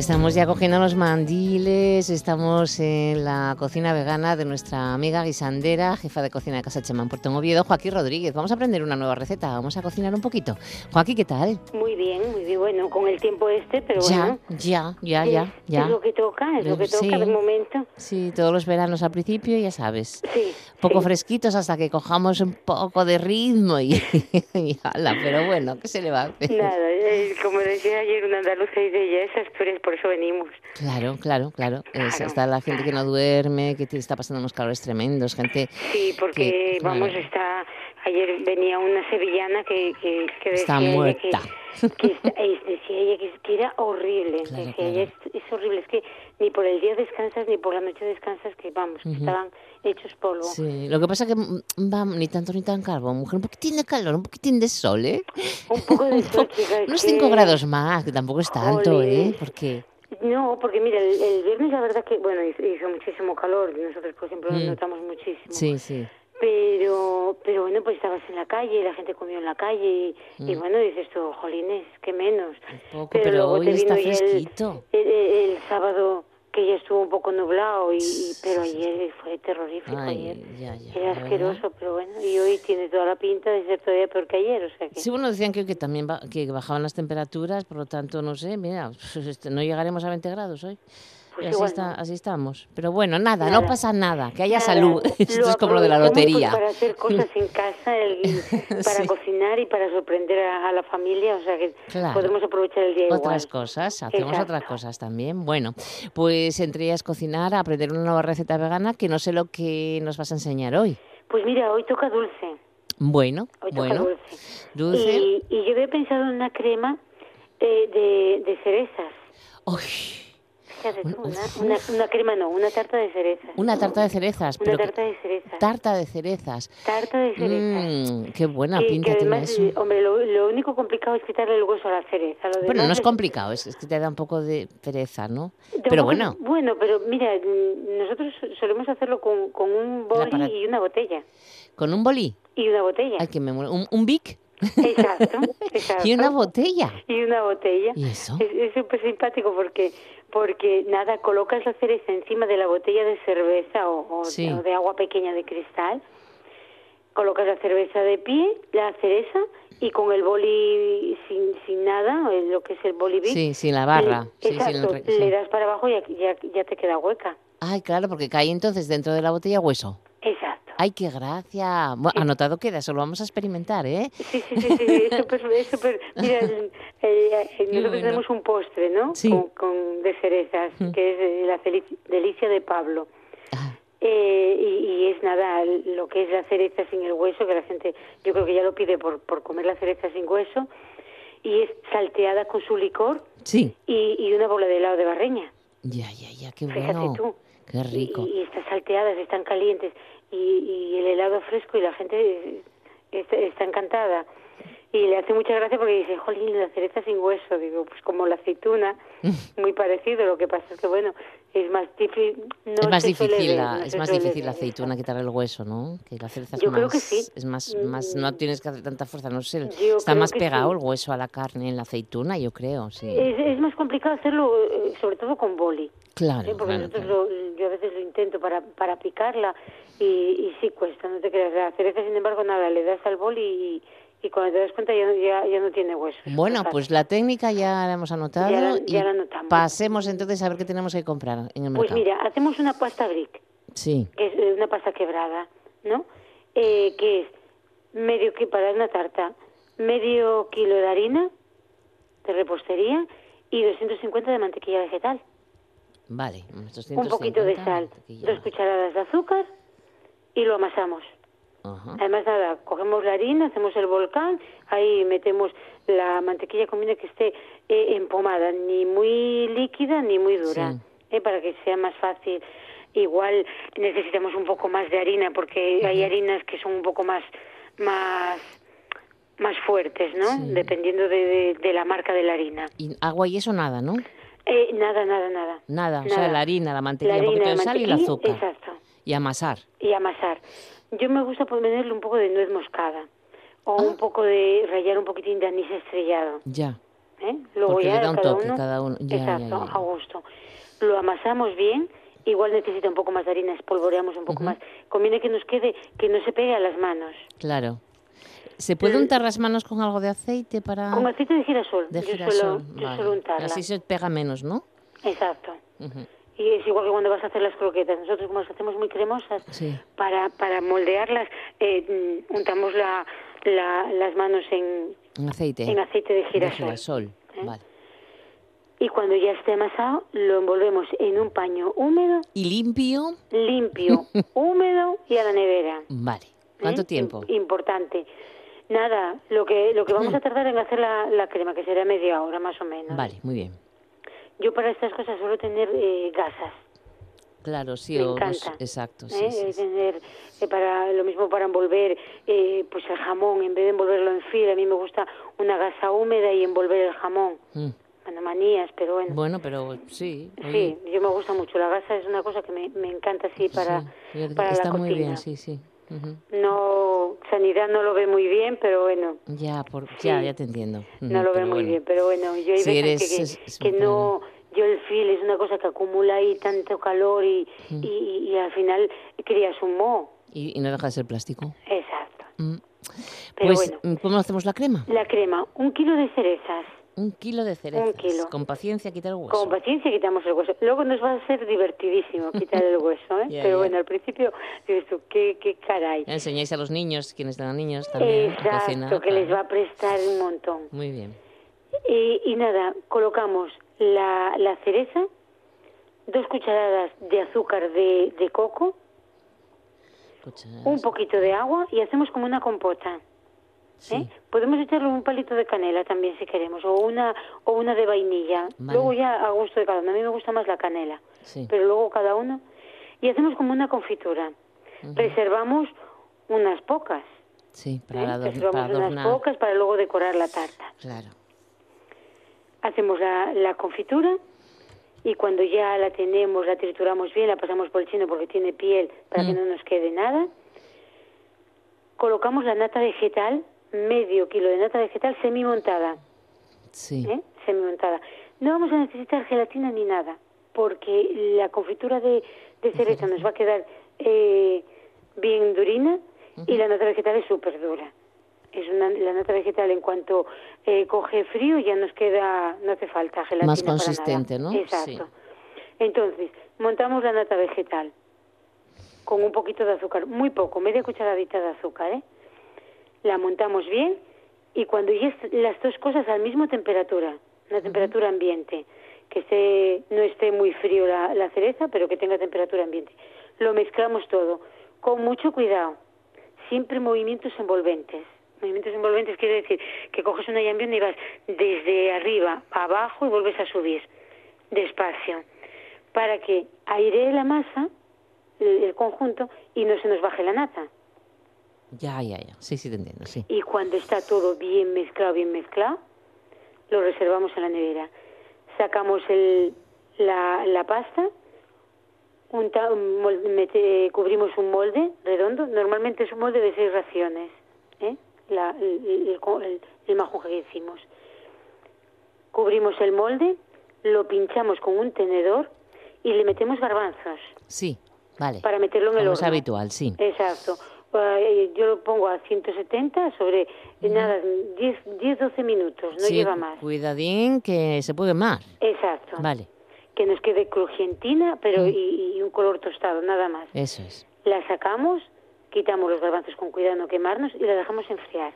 Estamos ya cogiendo los mandiles, estamos en la cocina vegana de nuestra amiga guisandera, jefa de cocina de Casa Chemán Puerto Oviedo, Joaquín Rodríguez. Vamos a aprender una nueva receta, vamos a cocinar un poquito. Joaquín, ¿qué tal? Muy bien, muy bien, bueno, con el tiempo este, pero ya, bueno. Ya, ya, ya, ya. Es lo que toca, es lo que toca Sí. de momento. Sí, todos los veranos al principio, ya sabes. Sí. Poco sí. fresquitos hasta que cojamos un poco de ritmo y, y ala, pero bueno, ¿qué se le va a hacer? Nada, como decía ayer una andaluza y de ella, esas, por, por eso venimos. Claro, claro, claro. Es- Claro, está la gente que no duerme, que te está pasando unos calores tremendos, gente... Sí, porque, que, vamos, claro. está... Ayer venía una sevillana que, que, que decía Está ella muerta. Que, que decía ella que, era horrible. Claro, decía claro. ella, es, es horrible. Es que ni por el día descansas ni por la noche descansas, que vamos, que estaban hechos polvo. Sí, lo que pasa que mm, va ni tanto ni tan calvo, mujer, un poquitín de calor, un poquitín de sol, ¿eh? Un poco de sol, chica, es Unos que- 5 grados más, que tampoco es tanto. ¿eh? Porque... No, porque mira, el, el viernes la verdad que, bueno, hizo, muchísimo calor, nosotros por ejemplo Mm. notamos muchísimo. Sí, sí. Pero, pero bueno, pues estabas en la calle, la gente comió en la calle y, y bueno, dices tú, jolines, que menos. Mm. poco, pero luego hoy te está vino fresquito. El, el- el sábado que ya estuvo un poco nublado y, y- pero ayer fue terrorífico. ayer. Ay, ya, ya. Era asqueroso, verdad. pero bueno, y hoy tiene toda la pinta de ser todavía peor que ayer, o sea que... Sí, bueno, decían que, que también ba- que bajaban las temperaturas, por lo tanto, no sé, mira, este, no llegaremos a 20 grados hoy. Pues así, está, no. así estamos. Pero bueno, nada, no Nada. pasa nada, que haya Nada, salud. Esto es como lo de la lotería. pues, para hacer cosas en casa, el- para Sí. cocinar y para sorprender a, a la familia, o sea que Claro. podemos aprovechar el día Otras igual. cosas, hacemos Exacto. otras cosas también. Bueno, pues entre ellas cocinar, aprender una nueva receta vegana, que no sé lo que nos vas a enseñar hoy. Pues mira, hoy toca dulce, Bueno, hoy toca bueno, dulce. dulce. Y, y yo había pensado en una crema eh, de, de cerezas. Uy, Uf, una, una, una crema no, una tarta de cerezas. una tarta de cerezas. Una tarta de cerezas. tarta de cerezas. Tarta de cerezas. Mm, qué buena que, pinta que tiene además, eso. eh, hombre, lo, lo único complicado es quitarle el hueso a la cereza. Lo Bueno, no es complicado, es, es que te da un poco de pereza, ¿no? de Pero bueno, Bueno, pero mira, mm, nosotros solemos hacerlo con, con un boli y una botella. con un bolí. Y una botella. Ay, que me muero. ¿Un, un bic? Exacto, exacto. y una botella. Y una botella. ¿Y eso? Es es súper simpático porque, porque nada, colocas la cereza encima de la botella de cerveza o, o- Sí. o de agua pequeña de cristal. Colocas la cerveza de pie, la cereza, y con el boli sin, sin nada, eh, lo que es el boli Sí, sin la barra. le- Sí, sin el exacto, sí. le das para abajo y ya, ya, ya te queda hueca. Ay, claro, porque cae entonces dentro de la botella hueso. Ay, qué gracia. Bueno, anotado queda, eso lo vamos a experimentar, ¿eh? Sí, sí, sí, sí, es súper, es súper- Mira, el- el- el- nosotros bueno. tenemos un postre, ¿no? Sí. Con, con- de cerezas, que es eh, la delicia de Pablo. Ah, Eh, y, y es nada, lo que es la cereza sin el hueso, que la gente, yo creo que ya lo pide por, por comer la cereza sin hueso, y es salteada con su licor sí. y, y una bola de helado de barreña. Ya, ya, ya, qué Fíjate bueno. tú. Qué rico. Y, y están salteadas, están calientes, y, y el helado fresco, y la gente eh, está, está encantada. Y le hace mucha gracia porque dice, jolín, la cereza sin hueso. Digo, pues como la aceituna, muy parecido. Lo que pasa es que, bueno, es más difícil. No es más difícil, la, no es se más difícil la aceituna quitar el hueso, ¿no? Que la cereza es Yo más, creo que sí. es más, más, no tienes que hacer tanta fuerza, no sé, Yo está más pegado sí. el hueso a la carne en la aceituna, yo creo, sí. Es, es más complicado hacerlo, eh, sobre todo con boli. Claro, ¿eh? Porque claro, nosotros claro. lo- yo a veces lo intento para, para picarla y, y sí cuesta, no te creas. La cereza, sin embargo, nada, le das al boli y, y cuando te das cuenta ya, no- ya, ya no tiene huesos. Bueno, pues la técnica ya la hemos anotado Ya la- y ya la anotamos. pasemos entonces a ver qué tenemos que comprar en el Pues mercado. mira, hacemos una pasta brick, Sí, que es eh, una pasta quebrada, ¿no? Eh, que es medio que para una tarta, medio kilo de harina de repostería y 250 de mantequilla vegetal. vale. un poquito de 250, sal, dos cucharadas de azúcar y lo amasamos. Ajá. Además, nada, cogemos la harina, hacemos el volcán, ahí metemos la mantequilla conviene que esté eh, empomada, ni muy líquida ni muy dura, Sí. eh, para que sea más fácil. Igual necesitamos un poco más de harina porque hay harinas que son un poco más más más fuertes, ¿no? Sí. Dependiendo de, de- de la marca de la harina. Y agua y eso nada, ¿no? Eh, nada, nada, nada. Nada, o sea, la harina, la mantequilla, La un poquito harina, de sal y el azúcar. Exacto. Y amasar. y amasar. Yo me gusta ponerle un poco de nuez moscada o Ah. un poco de rallar un poquitín de anís estrellado. Ya. ¿eh? Luego Porque ya le da un cada toque uno, cada uno. Ya, ya, exacto, ya. a gusto. Lo amasamos bien. Igual necesita un poco más de harina, espolvoreamos un poco más. Conviene que nos quede, que no se pegue a las manos. Claro. ¿Se puede untar las manos con algo de aceite para...? Con aceite de girasol. de yo girasol. suelo, yo vale. suelo untarla. Así se pega menos, ¿no? Exacto. Ujú. Y es igual que cuando vas a hacer las croquetas. Nosotros como las hacemos muy cremosas, Sí. para, para moldearlas eh, mm, untamos la, la- las manos en, En aceite. en aceite de girasol. girasol. ¿eh? Vale. Y cuando ya esté amasado, lo envolvemos en un paño húmedo, ¿Y limpio? limpio, húmedo y a la nevera. Vale. ¿Cuánto ¿eh? tiempo? Im- Importante. Nada, lo que, lo que vamos a tardar en hacer la, la crema, que será media hora más o menos. Vale, muy bien. Yo para estas cosas suelo tener eh, gasas. Claro, sí, Me o exacto, sí, sí, sí. tener eh, para lo mismo para envolver eh, pues el jamón en vez de envolverlo en fila a mí me gusta una gasa húmeda y envolver el jamón Mm. bueno manías pero bueno Bueno, pero sí. sí yo me gusta mucho la gasa es una cosa que me, me encanta así para sí, para está la muy cocina bien, sí, sí. No sanidad no lo ve muy bien pero bueno Ya, por, Sí. ya, ya te entiendo. no lo ve muy bueno. bien pero bueno yo hay Si veces eres- que, que- es- es que muy no yo el fil es una cosa que acumula ahí tanto calor y, Mm. y, y al final crías un moho Y, y no deja de ser plástico. exacto Mm. Pero Pues, bueno. ¿cómo hacemos la crema? La crema, un kilo de cerezas, Un kilo de cerezas. Un kilo. Con paciencia quita el hueso. Con paciencia quitamos el hueso. Luego nos va a ser divertidísimo quitar el hueso, ¿eh? Ya, Pero ya. bueno, al principio dices tú, qué, qué caray. Ya enseñáis a los niños, quienes tengan niños también, a Exacto, cocinar. que les claro. va a prestar un montón. Muy bien. Y, y nada, colocamos la, la cereza, dos cucharadas de azúcar de, de coco, un poquito de agua y hacemos como una compota. Sí. ¿eh? Podemos echarle un palito de canela también si queremos, o una, o una de vainilla. Vale. Luego ya a gusto de cada uno. A mí me gusta más la canela, Sí. pero luego cada uno. Y hacemos como una confitura. Reservamos unas pocas. Sí, ¿eh? para, Reservamos unas adornar. pocas para luego decorar la tarta. Claro. Hacemos la, la confitura y cuando ya la tenemos, la trituramos bien, la pasamos por el chino porque tiene piel para que no nos quede nada. Colocamos la nata vegetal, medio kilo de nata vegetal semi-montada, Sí. ¿eh? Semi-montada. No vamos a necesitar gelatina ni nada, porque la confitura de, de cereza nos va a quedar eh, bien durina y la nata vegetal es súper dura. Es una, la nata vegetal en cuanto eh, coge frío ya nos queda, no hace falta gelatina Más para nada. consistente, ¿no? Exacto. Sí. Entonces, montamos la nata vegetal con un poquito de azúcar, muy poco, media cucharadita de azúcar, ¿eh? La montamos bien y cuando ya las dos cosas al mismo temperatura, una temperatura ambiente, que esté, no esté muy frío la, la cereza, pero que tenga temperatura ambiente. Lo mezclamos todo con mucho cuidado, siempre movimientos envolventes. Movimientos envolventes quiere decir que coges una llambión y vas desde arriba a abajo y vuelves a subir despacio para que airee la masa, el, el conjunto, y no se nos baje la nata. Ya, ya, ya. Sí, sí, te entiendo, sí. Y cuando está todo bien mezclado, bien mezclado, lo reservamos en la nevera. Sacamos el, la, la pasta, un mete- cubrimos un molde redondo, normalmente es un molde de seis raciones, ¿eh? La- el, el, el majunje que hicimos. Cubrimos el molde, lo pinchamos con un tenedor y le metemos garbanzos Sí, vale. para meterlo en el Como horno. es habitual, sí. Exacto. Eh, yo lo pongo a 170 sobre, eh, nada, 10, 10, 12 minutos, no sí, lleva más. Cuidadín que se puede quemar. Exacto. Vale, Que nos quede crujientina, pero y, y un color tostado, nada más. eso es. La sacamos, quitamos los garbanzos con cuidado no quemarnos y la dejamos enfriar.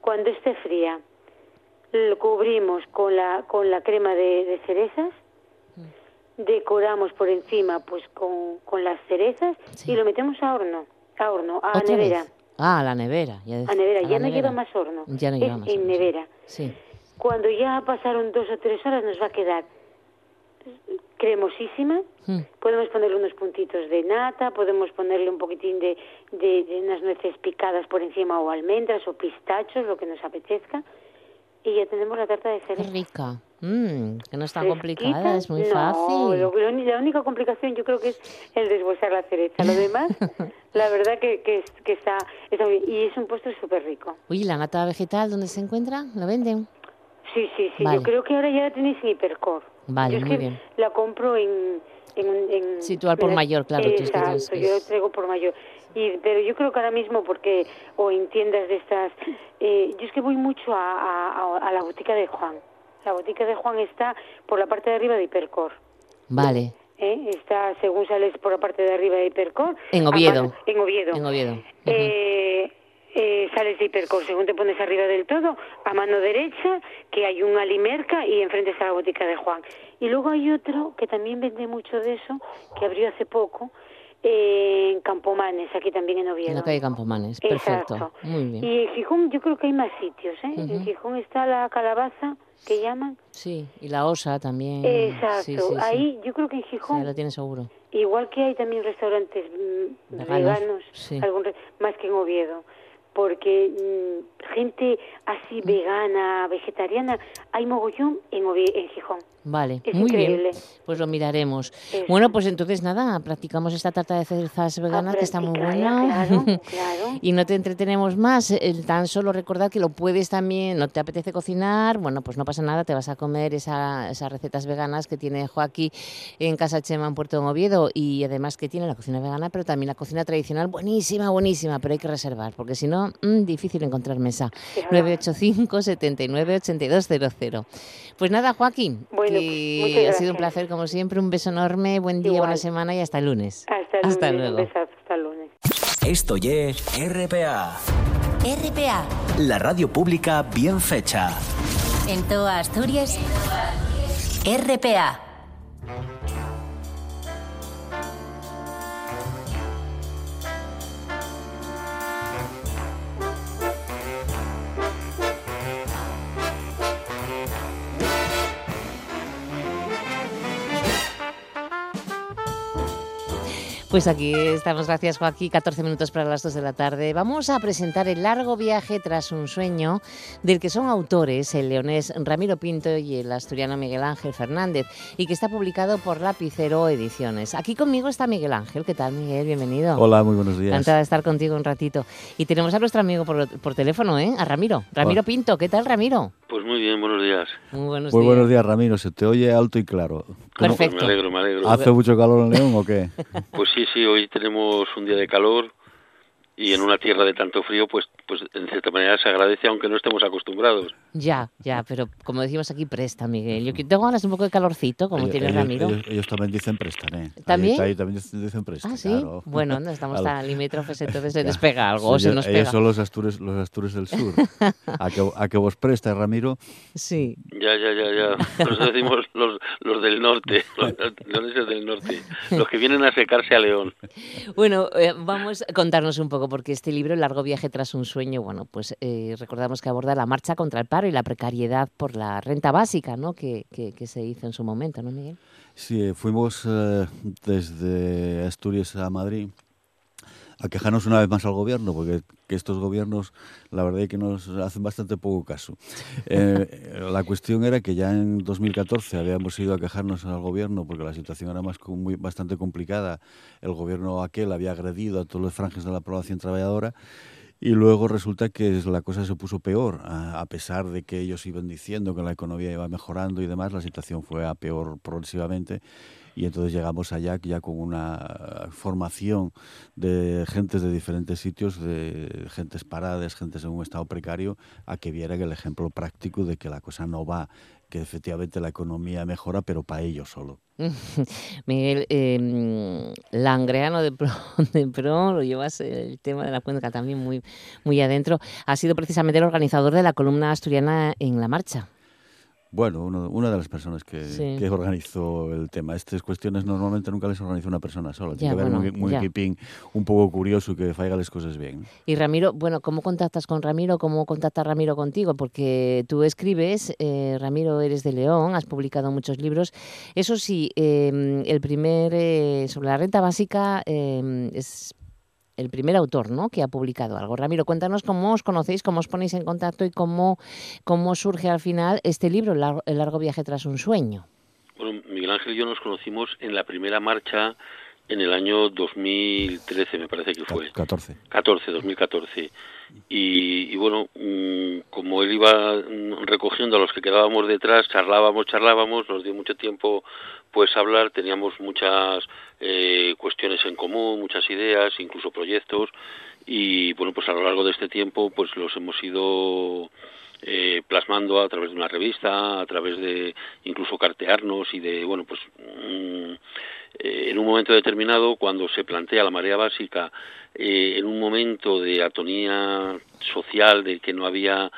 Cuando esté fría, lo cubrimos con la, con la crema de, de cerezas, decoramos por encima pues con, con las cerezas y lo metemos a horno, a horno, a ¿Otra nevera. vez? Ah, a la nevera. Ya A nevera, a ya la no nevera. lleva más horno. Ya no es lleva más en horno, nevera. Sí. Cuando ya pasaron dos o tres horas nos va a quedar cremosísima. Mm. Podemos ponerle unos puntitos de nata, podemos ponerle un poquitín de, de, de unas nueces picadas por encima o almendras o pistachos, lo que nos apetezca. Y ya tenemos la tarta de Qué cereza. rica. Mm, que no es tan Fresquita. complicada, es muy no, fácil. lo- lo la única complicación yo creo que es el deshuesar la cereza. Lo demás, la verdad que, que, que está, está muy bien. Y es un postre súper rico. Oye, ¿la nata vegetal dónde se encuentra? ¿Lo venden? Sí, sí, sí. Vale. Yo creo que ahora ya la tenéis en Hipercor. Vale, yo es muy que bien. la compro en... en, en al por la- mayor, claro, tú es que yo lo traigo por mayor. Y, pero yo creo que ahora mismo, porque, o en tiendas de estas, eh, yo es que voy mucho a, a, a- a la botica de Juan. La botica de Juan está por la parte de arriba de Hipercor. Vale, ¿eh? Está, según sales por la parte de arriba de Hipercor. En Oviedo. en Oviedo. en Oviedo. Eh, eh, sales de Hipercor, según te pones arriba del todo, a mano derecha, que hay un alimerca y enfrente está la botica de Juan. Y luego hay otro que también vende mucho de eso, que abrió hace poco, en Campomanes, aquí también en Oviedo. En la calle Campomanes, Exacto. perfecto. Muy bien. Y en Gijón yo creo que hay más sitios, ¿eh? En. Gijón está la calabaza, que llaman. Sí, y la osa también. Exacto. Sí, sí, sí. Ahí yo creo que en Sí, Gijón lo tiene seguro. Igual que hay también restaurantes mm, Veganos, veganos, sí. algún más que en Oviedo, porque mm, gente así vegana, vegetariana, hay mogollón en, en Gijón. Vale, Es muy increíble. bien. Pues lo miraremos. Eso. Bueno, pues entonces nada, practicamos esta tarta de cerezas veganas que está muy buena. claro, claro. y no te entretenemos más. El tan solo recordar que lo puedes también, no te apetece cocinar, bueno, pues no pasa nada, te vas a comer esa- esas recetas veganas que tiene Joaquín en Casa Chema en Puerto de Oviedo y además que tiene la cocina vegana, pero también la cocina tradicional buenísima, buenísima, pero hay que reservar, porque si no, mm, difícil encontrar mesa. 985 79 8200. Pues nada, Joaquín, Bueno, que pues, ha sido un placer como siempre, un beso enorme, buen día, buena semana y hasta el lunes. Hasta, el Hasta lunes. luego. Un besazo, hasta el lunes. Esto ye RPA, RPA. la radio pública bien fecha. En toda Asturias. RPA. Pues aquí estamos, gracias Joaquín, 14 minutos para las 2 de la tarde. Vamos a presentar el largo viaje tras un sueño del que son autores el leonés Ramiro Pinto y el asturiano Miguel Ángel Fernández y que está publicado por Lapicero Ediciones. Aquí conmigo está Miguel Ángel. ¿Qué tal, Miguel? Bienvenido. Hola, muy buenos días. Encantada de estar contigo un ratito. Y tenemos a nuestro amigo por, por teléfono, ¿eh? A Ramiro. Ramiro Hola. Pinto. ¿Qué tal, Ramiro? Pues muy bien, buenos días. Muy buenos Muy días. buenos días, Ramiro. Se te oye alto y claro. ¿Cómo- Pues Perfecto. me alegro, me alegro. ¿Hace mucho calor en León o qué? Pues sí, sí, hoy tenemos un día de calor y en una tierra de tanto frío, pues, pues en cierta manera se agradece aunque no estemos acostumbrados. Ya, ya, pero como decimos aquí, presta, Miguel. Yo tengo ganas un poco de calorcito, como Ellos- tiene ellos, Ramiro. Ellos, ellos también dicen prestan, ¿eh? ¿También? Ahí, también dicen prestan, Ah, sí. claro. Bueno, no estamos tan limítrofes, entonces se despega algo, o Sí, se ellos- nos ellos pega. son los astures, los astures del sur. ¿A que, a que vos prestas, Ramiro? Sí. Ya, ya, ya, ya. Nos decimos los, los del norte, los leoneses del norte, los que vienen a secarse a León. Bueno, eh, vamos a contarnos un poco, porque este libro, El largo viaje tras un sueño, bueno, pues eh, recordamos que aborda la marcha contra el paro y la precariedad por la renta básica, ¿no? Que, que- que se hizo en su momento, ¿no, Miguel? Sí, eh, fuimos eh, desde Asturias a Madrid a quejarnos una vez más al gobierno, porque que estos gobiernos, la verdad es que nos hacen bastante poco caso. Eh, la cuestión era que ya en 2014 habíamos ido a quejarnos al gobierno porque la situación era más, muy, bastante complicada. El gobierno aquel había agredido a todos los franjes de la población trabajadora y luego resulta que la cosa se puso peor, a pesar de que ellos iban diciendo que la economía iba mejorando y demás, la situación fue a peor progresivamente y entonces llegamos allá ya con una eh, formación de gentes de diferentes sitios, de gentes paradas, gentes en un estado precario, a que vieran el ejemplo práctico de que la cosa no va, que efectivamente la economía mejora, pero para ellos solo. Miguel, eh, Langreano de Pro, de Pro, lo llevas el tema de la cuenca también muy, muy adentro, ha sido precisamente el organizador de la columna asturiana en la marcha. Bueno, uno- una de las personas que, Sí. que organizó el tema. Estas cuestiones normalmente nunca les organiza una persona sola. Tiene que haber bueno, un, equipín un poco curioso que faiga las cosas bien. Y Ramiro, bueno, ¿cómo contactas con Ramiro? ¿Cómo contacta Ramiro contigo? Porque tú escribes, eh, Ramiro, eres de León, has publicado muchos libros. Eso sí, eh, el primer, eh, sobre la renta básica, eh, es el primer autor ¿no? que ha publicado algo. Ramiro, cuéntanos cómo os conocéis, cómo os ponéis en contacto y cómo, cómo surge al final este libro, El largo, viaje tras un sueño. Bueno, Miguel Ángel y yo nos conocimos en la primera marcha en el año 2013, me parece que fue. 14. 14, 2014. Y, y bueno, mm, como él iba mm, recogiendo a los que quedábamos detrás, charlábamos, charlábamos, nos dio mucho tiempo pues hablar, teníamos muchas eh, cuestiones en común, muchas ideas, incluso proyectos y bueno, pues a lo largo de este tiempo pues los hemos ido eh, plasmando a través de una revista, a través de incluso cartearnos y de, bueno, pues mm, eh, en un momento determinado, cuando se plantea la marea básica, eh, en un momento de atonía social, de que no había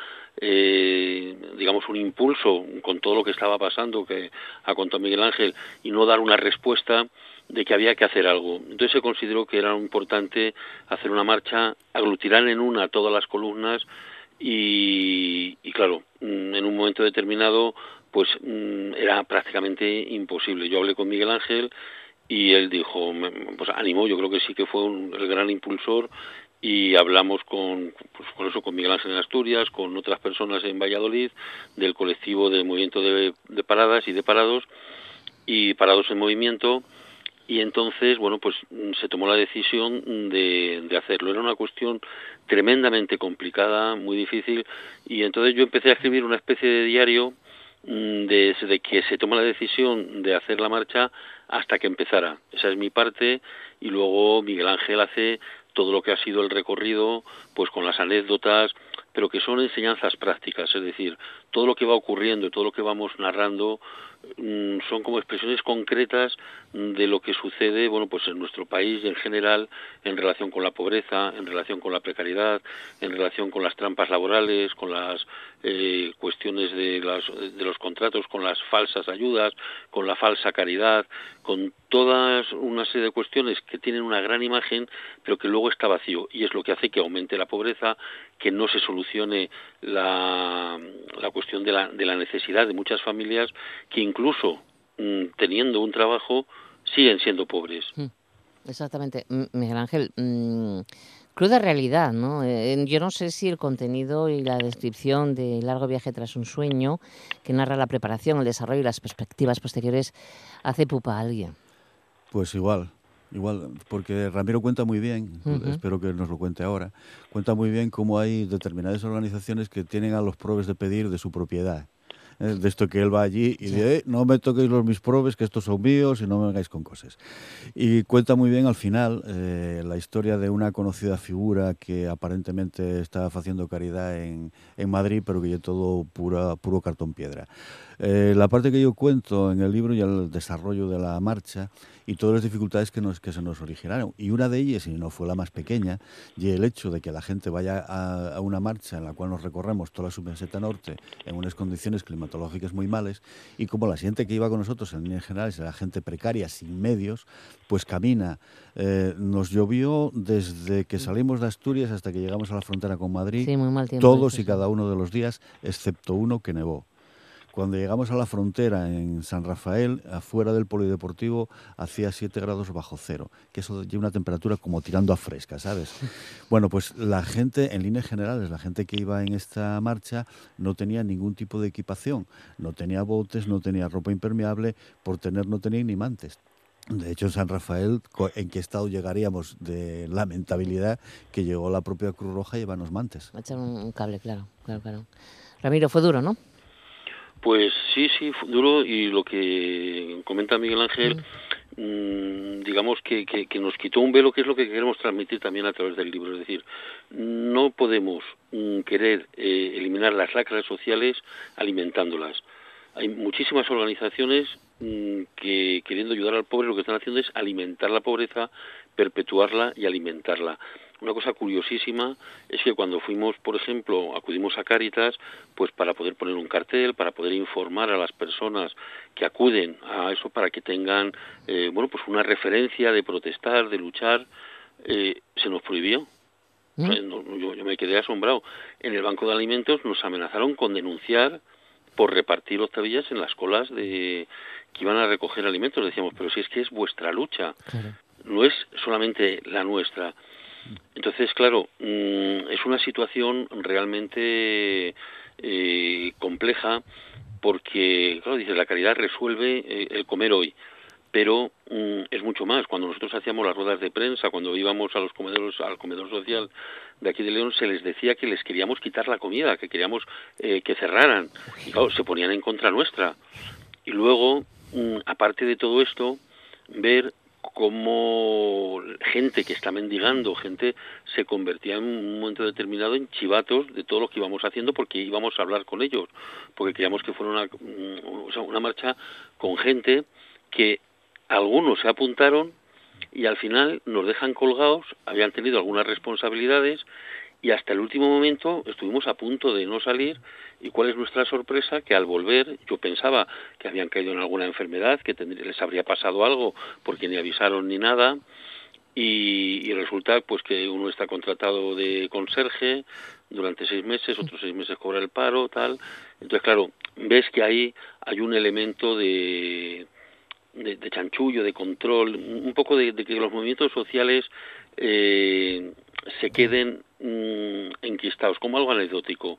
eh, digamos un impulso con todo lo que estaba pasando que ha contado Miguel Ángel y no dar una respuesta de que había que hacer algo. Entonces se consideró que era importante hacer una marcha, aglutinar en una todas las columnas y, y claro, mm, en un momento determinado pues mm, era prácticamente imposible. Yo hablé con Miguel Ángel y él dijo, pues animó, yo creo que sí que fue un- el gran impulsor y hablamos con, pues, con eso, con Miguel Ángel en Asturias, con otras personas en Valladolid, del colectivo de movimiento de, de paradas y de parados y parados en movimiento y entonces, bueno, pues mm, se tomó la decisión de, de hacerlo. Era una cuestión tremendamente complicada, muy difícil, y entonces yo empecé a escribir una especie de diario mm, desde que se toma la decisión de hacer la marcha hasta que empezara. Esa es mi parte y luego Miguel Ángel hace todo lo que ha sido el recorrido, pues con las anécdotas, pero que son enseñanzas prácticas, es decir, todo lo que va ocurriendo y todo lo que vamos narrando mm, son como expresiones concretas de lo que sucede, bueno, pues en nuestro país en general en relación con la pobreza, en relación con la precariedad, en relación con las trampas laborales, con las eh, cuestiones de, de los contratos, con las falsas ayudas, con la falsa caridad, con todas una serie de cuestiones que tienen una gran imagen, pero que luego está vacío. Y es lo que hace que aumente la pobreza, que no se solucione la, la cuestión de la, de la necesidad de muchas familias que incluso mm, teniendo un trabajo siguen siendo pobres. Hmm. Exactamente. Miguel Ángel, mm, cruda realidad, ¿no? Eh, yo no sé si el contenido y la descripción de Largo viaje tras un sueño, que narra la preparación, el desarrollo y las perspectivas posteriores, hace pupa a alguien. Pues igual, igual, porque Ramiro cuenta muy bien, espero que nos lo cuente ahora, cuenta muy bien cómo hay determinadas organizaciones que tienen a los probes de pedir de su propiedad. Eh, de esto que él va allí y dice, eh, no me toquéis los mis probes, que estos son míos y no me vengáis con cosas. Y cuenta muy bien al final eh, la historia de una conocida figura que aparentemente estaba haciendo caridad en, en Madrid, pero que ya todo pura, puro cartón piedra. Eh, la parte que yo cuento en el libro y el desarrollo de la marcha y todas las dificultades que, nos, que se nos originaron. Y una de ellas, y no fue la más pequeña, y el hecho de que la gente vaya a, una marcha en la cual nos recorremos toda la submeseta norte en unas condiciones climatológicas muy malas, y como la gente que iba con nosotros en líneas generales era gente precaria, sin medios, pues camina. Eh, nos llovió desde que salimos de Asturias hasta que llegamos a la frontera con Madrid, todos y cada uno de los días, excepto uno que nevó. Cuando llegamos a la frontera en San Rafael, afuera del polideportivo, hacía 7 grados bajo cero, que eso lleva una temperatura como tirando a fresca, ¿sabes? Bueno, pues la gente, en líneas generales, la gente que iba en esta marcha no tenía ningún tipo de equipación, no tenía botes, no tenía ropa impermeable, por tener no tenía ni mantes. De hecho, en San Rafael, ¿en qué estado llegaríamos de lamentabilidad que llegó la propia Cruz Roja y llevarnos mantes? Va a echar un cable, claro, claro, claro. Ramiro, fue duro, ¿no? Pues sí, sí, duro y lo que comenta Miguel Ángel, mm, digamos que, que, nos quitó un velo, que es lo que queremos transmitir también a través del libro. Es decir, no podemos mm, querer eh, eliminar las lacras sociales alimentándolas. Hay muchísimas organizaciones mm, que queriendo ayudar al pobre lo que están haciendo es alimentar la pobreza, perpetuarla y alimentarla. Una cosa curiosísima es que cuando fuimos, por ejemplo, acudimos a Cáritas, pues para poder poner un cartel, para poder informar a las personas que acuden a eso para que tengan, eh, bueno, pues una referencia de protestar, de luchar, eh, se nos prohibió. ¿Mm? yo, yo me quedé asombrado. En el Banco de Alimentos nos amenazaron con denunciar por repartir octavillas en las colas de que iban a recoger alimentos. Decíamos, pero si es que es vuestra lucha, no es solamente la nuestra. Entonces, claro, mm, es una situación realmente eh, compleja porque, claro, dice, la caridad resuelve eh, el comer hoy, pero mm, es mucho más. Cuando nosotros hacíamos las ruedas de prensa, cuando íbamos a los comedores, al comedor social de aquí de León, se les decía que les queríamos quitar la comida, que queríamos eh, que cerraran. Y se ponían en contra nuestra. Y luego, mm, aparte de todo esto, ver cómo gente que está mendigando, gente se convertía en un momento determinado en chivatos de todo lo que íbamos haciendo porque íbamos a hablar con ellos, porque queríamos que fuera una, mm, una marcha con gente que algunos se apuntaron y al final nos dejan colgados, habían tenido algunas responsabilidades y hasta el último momento estuvimos a punto de no salir. Y cuál es nuestra sorpresa que al volver yo pensaba que habían caído en alguna enfermedad, que les habría pasado algo porque ni avisaron ni nada. Y, resulta pues que uno está contratado de conserje durante seis meses, otros seis meses cobra el paro, tal. Entonces, claro, ves que ahí hay un elemento de, de, chanchullo, de control, un poco de, que los movimientos sociales eh, se queden mm, enquistados, como algo anecdótico.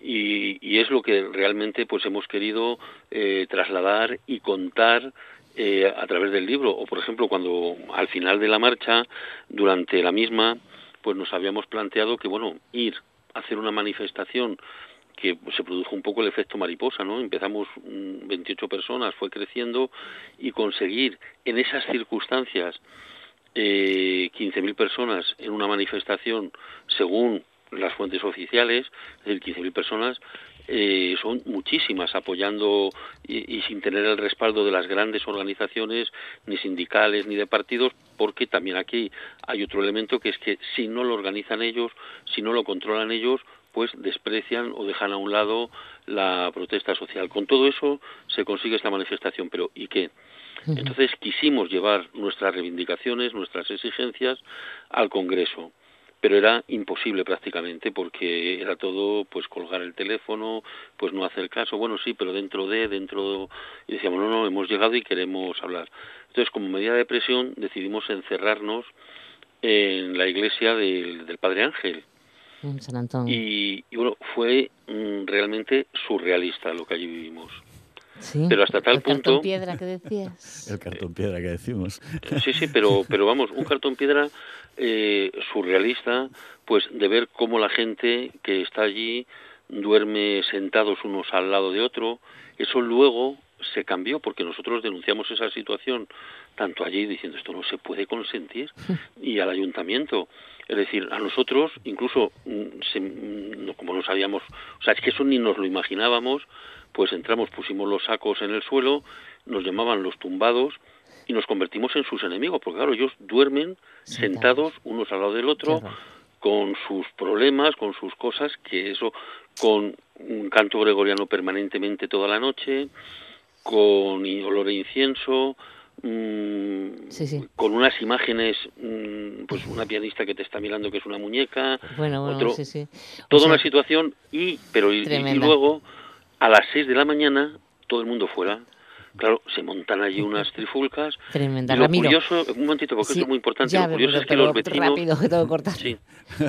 Y, es lo que realmente pues hemos querido eh, trasladar y contar eh, a través del libro. O, por ejemplo, cuando al final de la marcha, durante la misma, pues nos habíamos planteado que, bueno, ir a hacer una manifestación que se produjo un poco el efecto mariposa, ¿no? Empezamos 28 mm, personas, fue creciendo y conseguir en esas circunstancias eh, 15.000 personas en una manifestación según las fuentes oficiales, es decir, 15.000 personas, eh, son muchísimas apoyando y, sin tener el respaldo de las grandes organizaciones, ni sindicales, ni de partidos, porque también aquí hay otro elemento que es que si no lo organizan ellos, si no lo controlan ellos, pues desprecian o dejan a un lado la protesta social. Con todo eso se consigue esta manifestación, pero ¿y qué? Entonces quisimos llevar nuestras reivindicaciones, nuestras exigencias al Congreso pero era imposible prácticamente porque era todo pues colgar el teléfono pues no hacer caso. Bueno sí pero dentro de dentro y decíamos no no hemos llegado y queremos hablar entonces como medida de presión decidimos encerrarnos en la iglesia del, Padre Ángel. San Antonio. Y, bueno fue mm, realmente surrealista lo que allí vivimos pero hasta tal el punto. cartón piedra que decías. El cartón piedra que decimos. Sí, sí, pero, pero vamos, un cartón piedra eh, surrealista, pues de ver cómo la gente que está allí duerme sentados unos al lado de otro. Eso luego se cambió porque nosotros denunciamos esa situación tanto allí diciendo esto no se puede consentir y al ayuntamiento es decir a nosotros incluso mm, mm, como no sabíamos o sea es que eso ni nos lo imaginábamos pues entramos, pusimos los sacos en el suelo, nos llamaban los tumbados y nos convertimos en sus enemigos, porque claro, ellos duermen sentados unos al lado del otro, con sus problemas, con sus cosas, que eso, con un canto gregoriano permanentemente toda la noche, con olor a incienso, mm, con unas imágenes, mm, pues una pianista que te está mirando que es una muñeca, bueno, otro, sí, toda una situación y, pero y luego a las 6 de la mañana todo el mundo fuera. Claro, se montan allí unas trifulcas. Tremenda, y lo curioso, un momentito, porque es muy importante, lo curioso es que los vecinos... rápido, que tengo que cortar. Sí.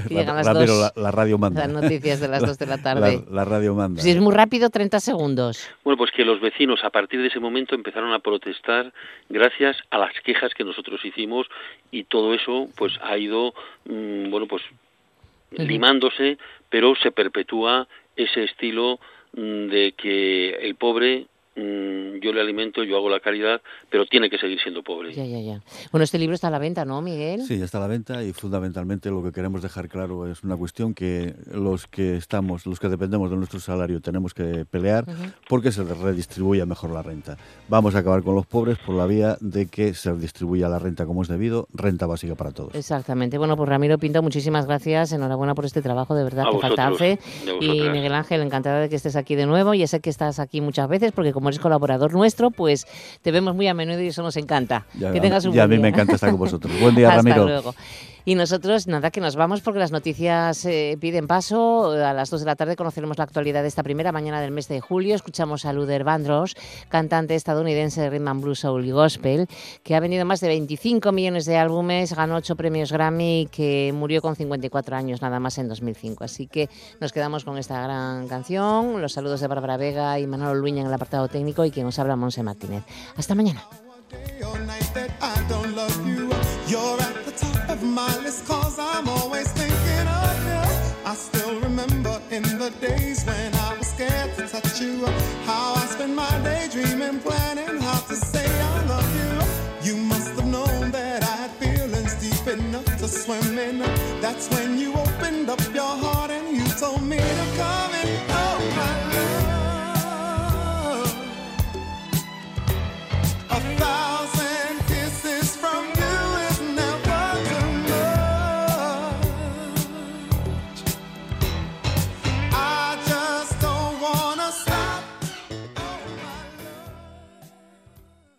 Llegan las rápido, dos, la, radio manda. Las noticias de las 2 de la tarde. La, radio manda. Si es muy rápido, 30 segundos. Bueno, pues que los vecinos a partir de ese momento empezaron a protestar gracias a las quejas que nosotros hicimos y todo eso pues ha ido, mmm, bueno, pues limándose, pero se perpetúa ese estilo de que el pobre Mm, yo le alimento, yo hago la caridad, pero tiene que seguir siendo pobre. Ya, ya, ya. Bueno, este libro está a la venta, ¿no, Miguel? Sí, ya está a la venta y fundamentalmente lo que queremos dejar claro es una cuestión que los que estamos, los que dependemos de nuestro salario, tenemos que pelear porque se redistribuya mejor la renta. Vamos a acabar con los pobres por la vía de que se distribuya la renta como es debido, renta básica para todos. Exactamente. Bueno, pues Ramiro Pinto, muchísimas gracias. Enhorabuena por este trabajo, de verdad, que falta hace. Y Miguel Ángel, encantada de que estés aquí de nuevo. Ya sé que estás aquí muchas veces porque como como eres colaborador nuestro, pues te vemos muy a menudo y eso nos encanta. que tengas un y a mí me encanta estar con vosotros. Buen día, Hasta Ramiro. Luego. Y nosotros, nada, que nos vamos porque las noticias eh, piden paso. A las 2 de la tarde conoceremos la actualidad de esta primera mañana del mes de julio. Escuchamos a Luther Vandross, cantante estadounidense de rhythm and blues, soul y gospel, que ha vendido más de 25 millones de álbumes, ganó 8 premios Grammy y que murió con 54 años nada más en 2005. Así que nos quedamos con esta gran canción. Los saludos de Bárbara Vega y Manolo Luña en el apartado técnico y quien nos habla, Monse Martínez. Hasta mañana. My list cause I'm always thinking of you. I still remember in the days when I was scared to touch you. How I spent my day dreaming, planning how to say I love you. You must have known that I had feelings deep enough to swim in. That's when you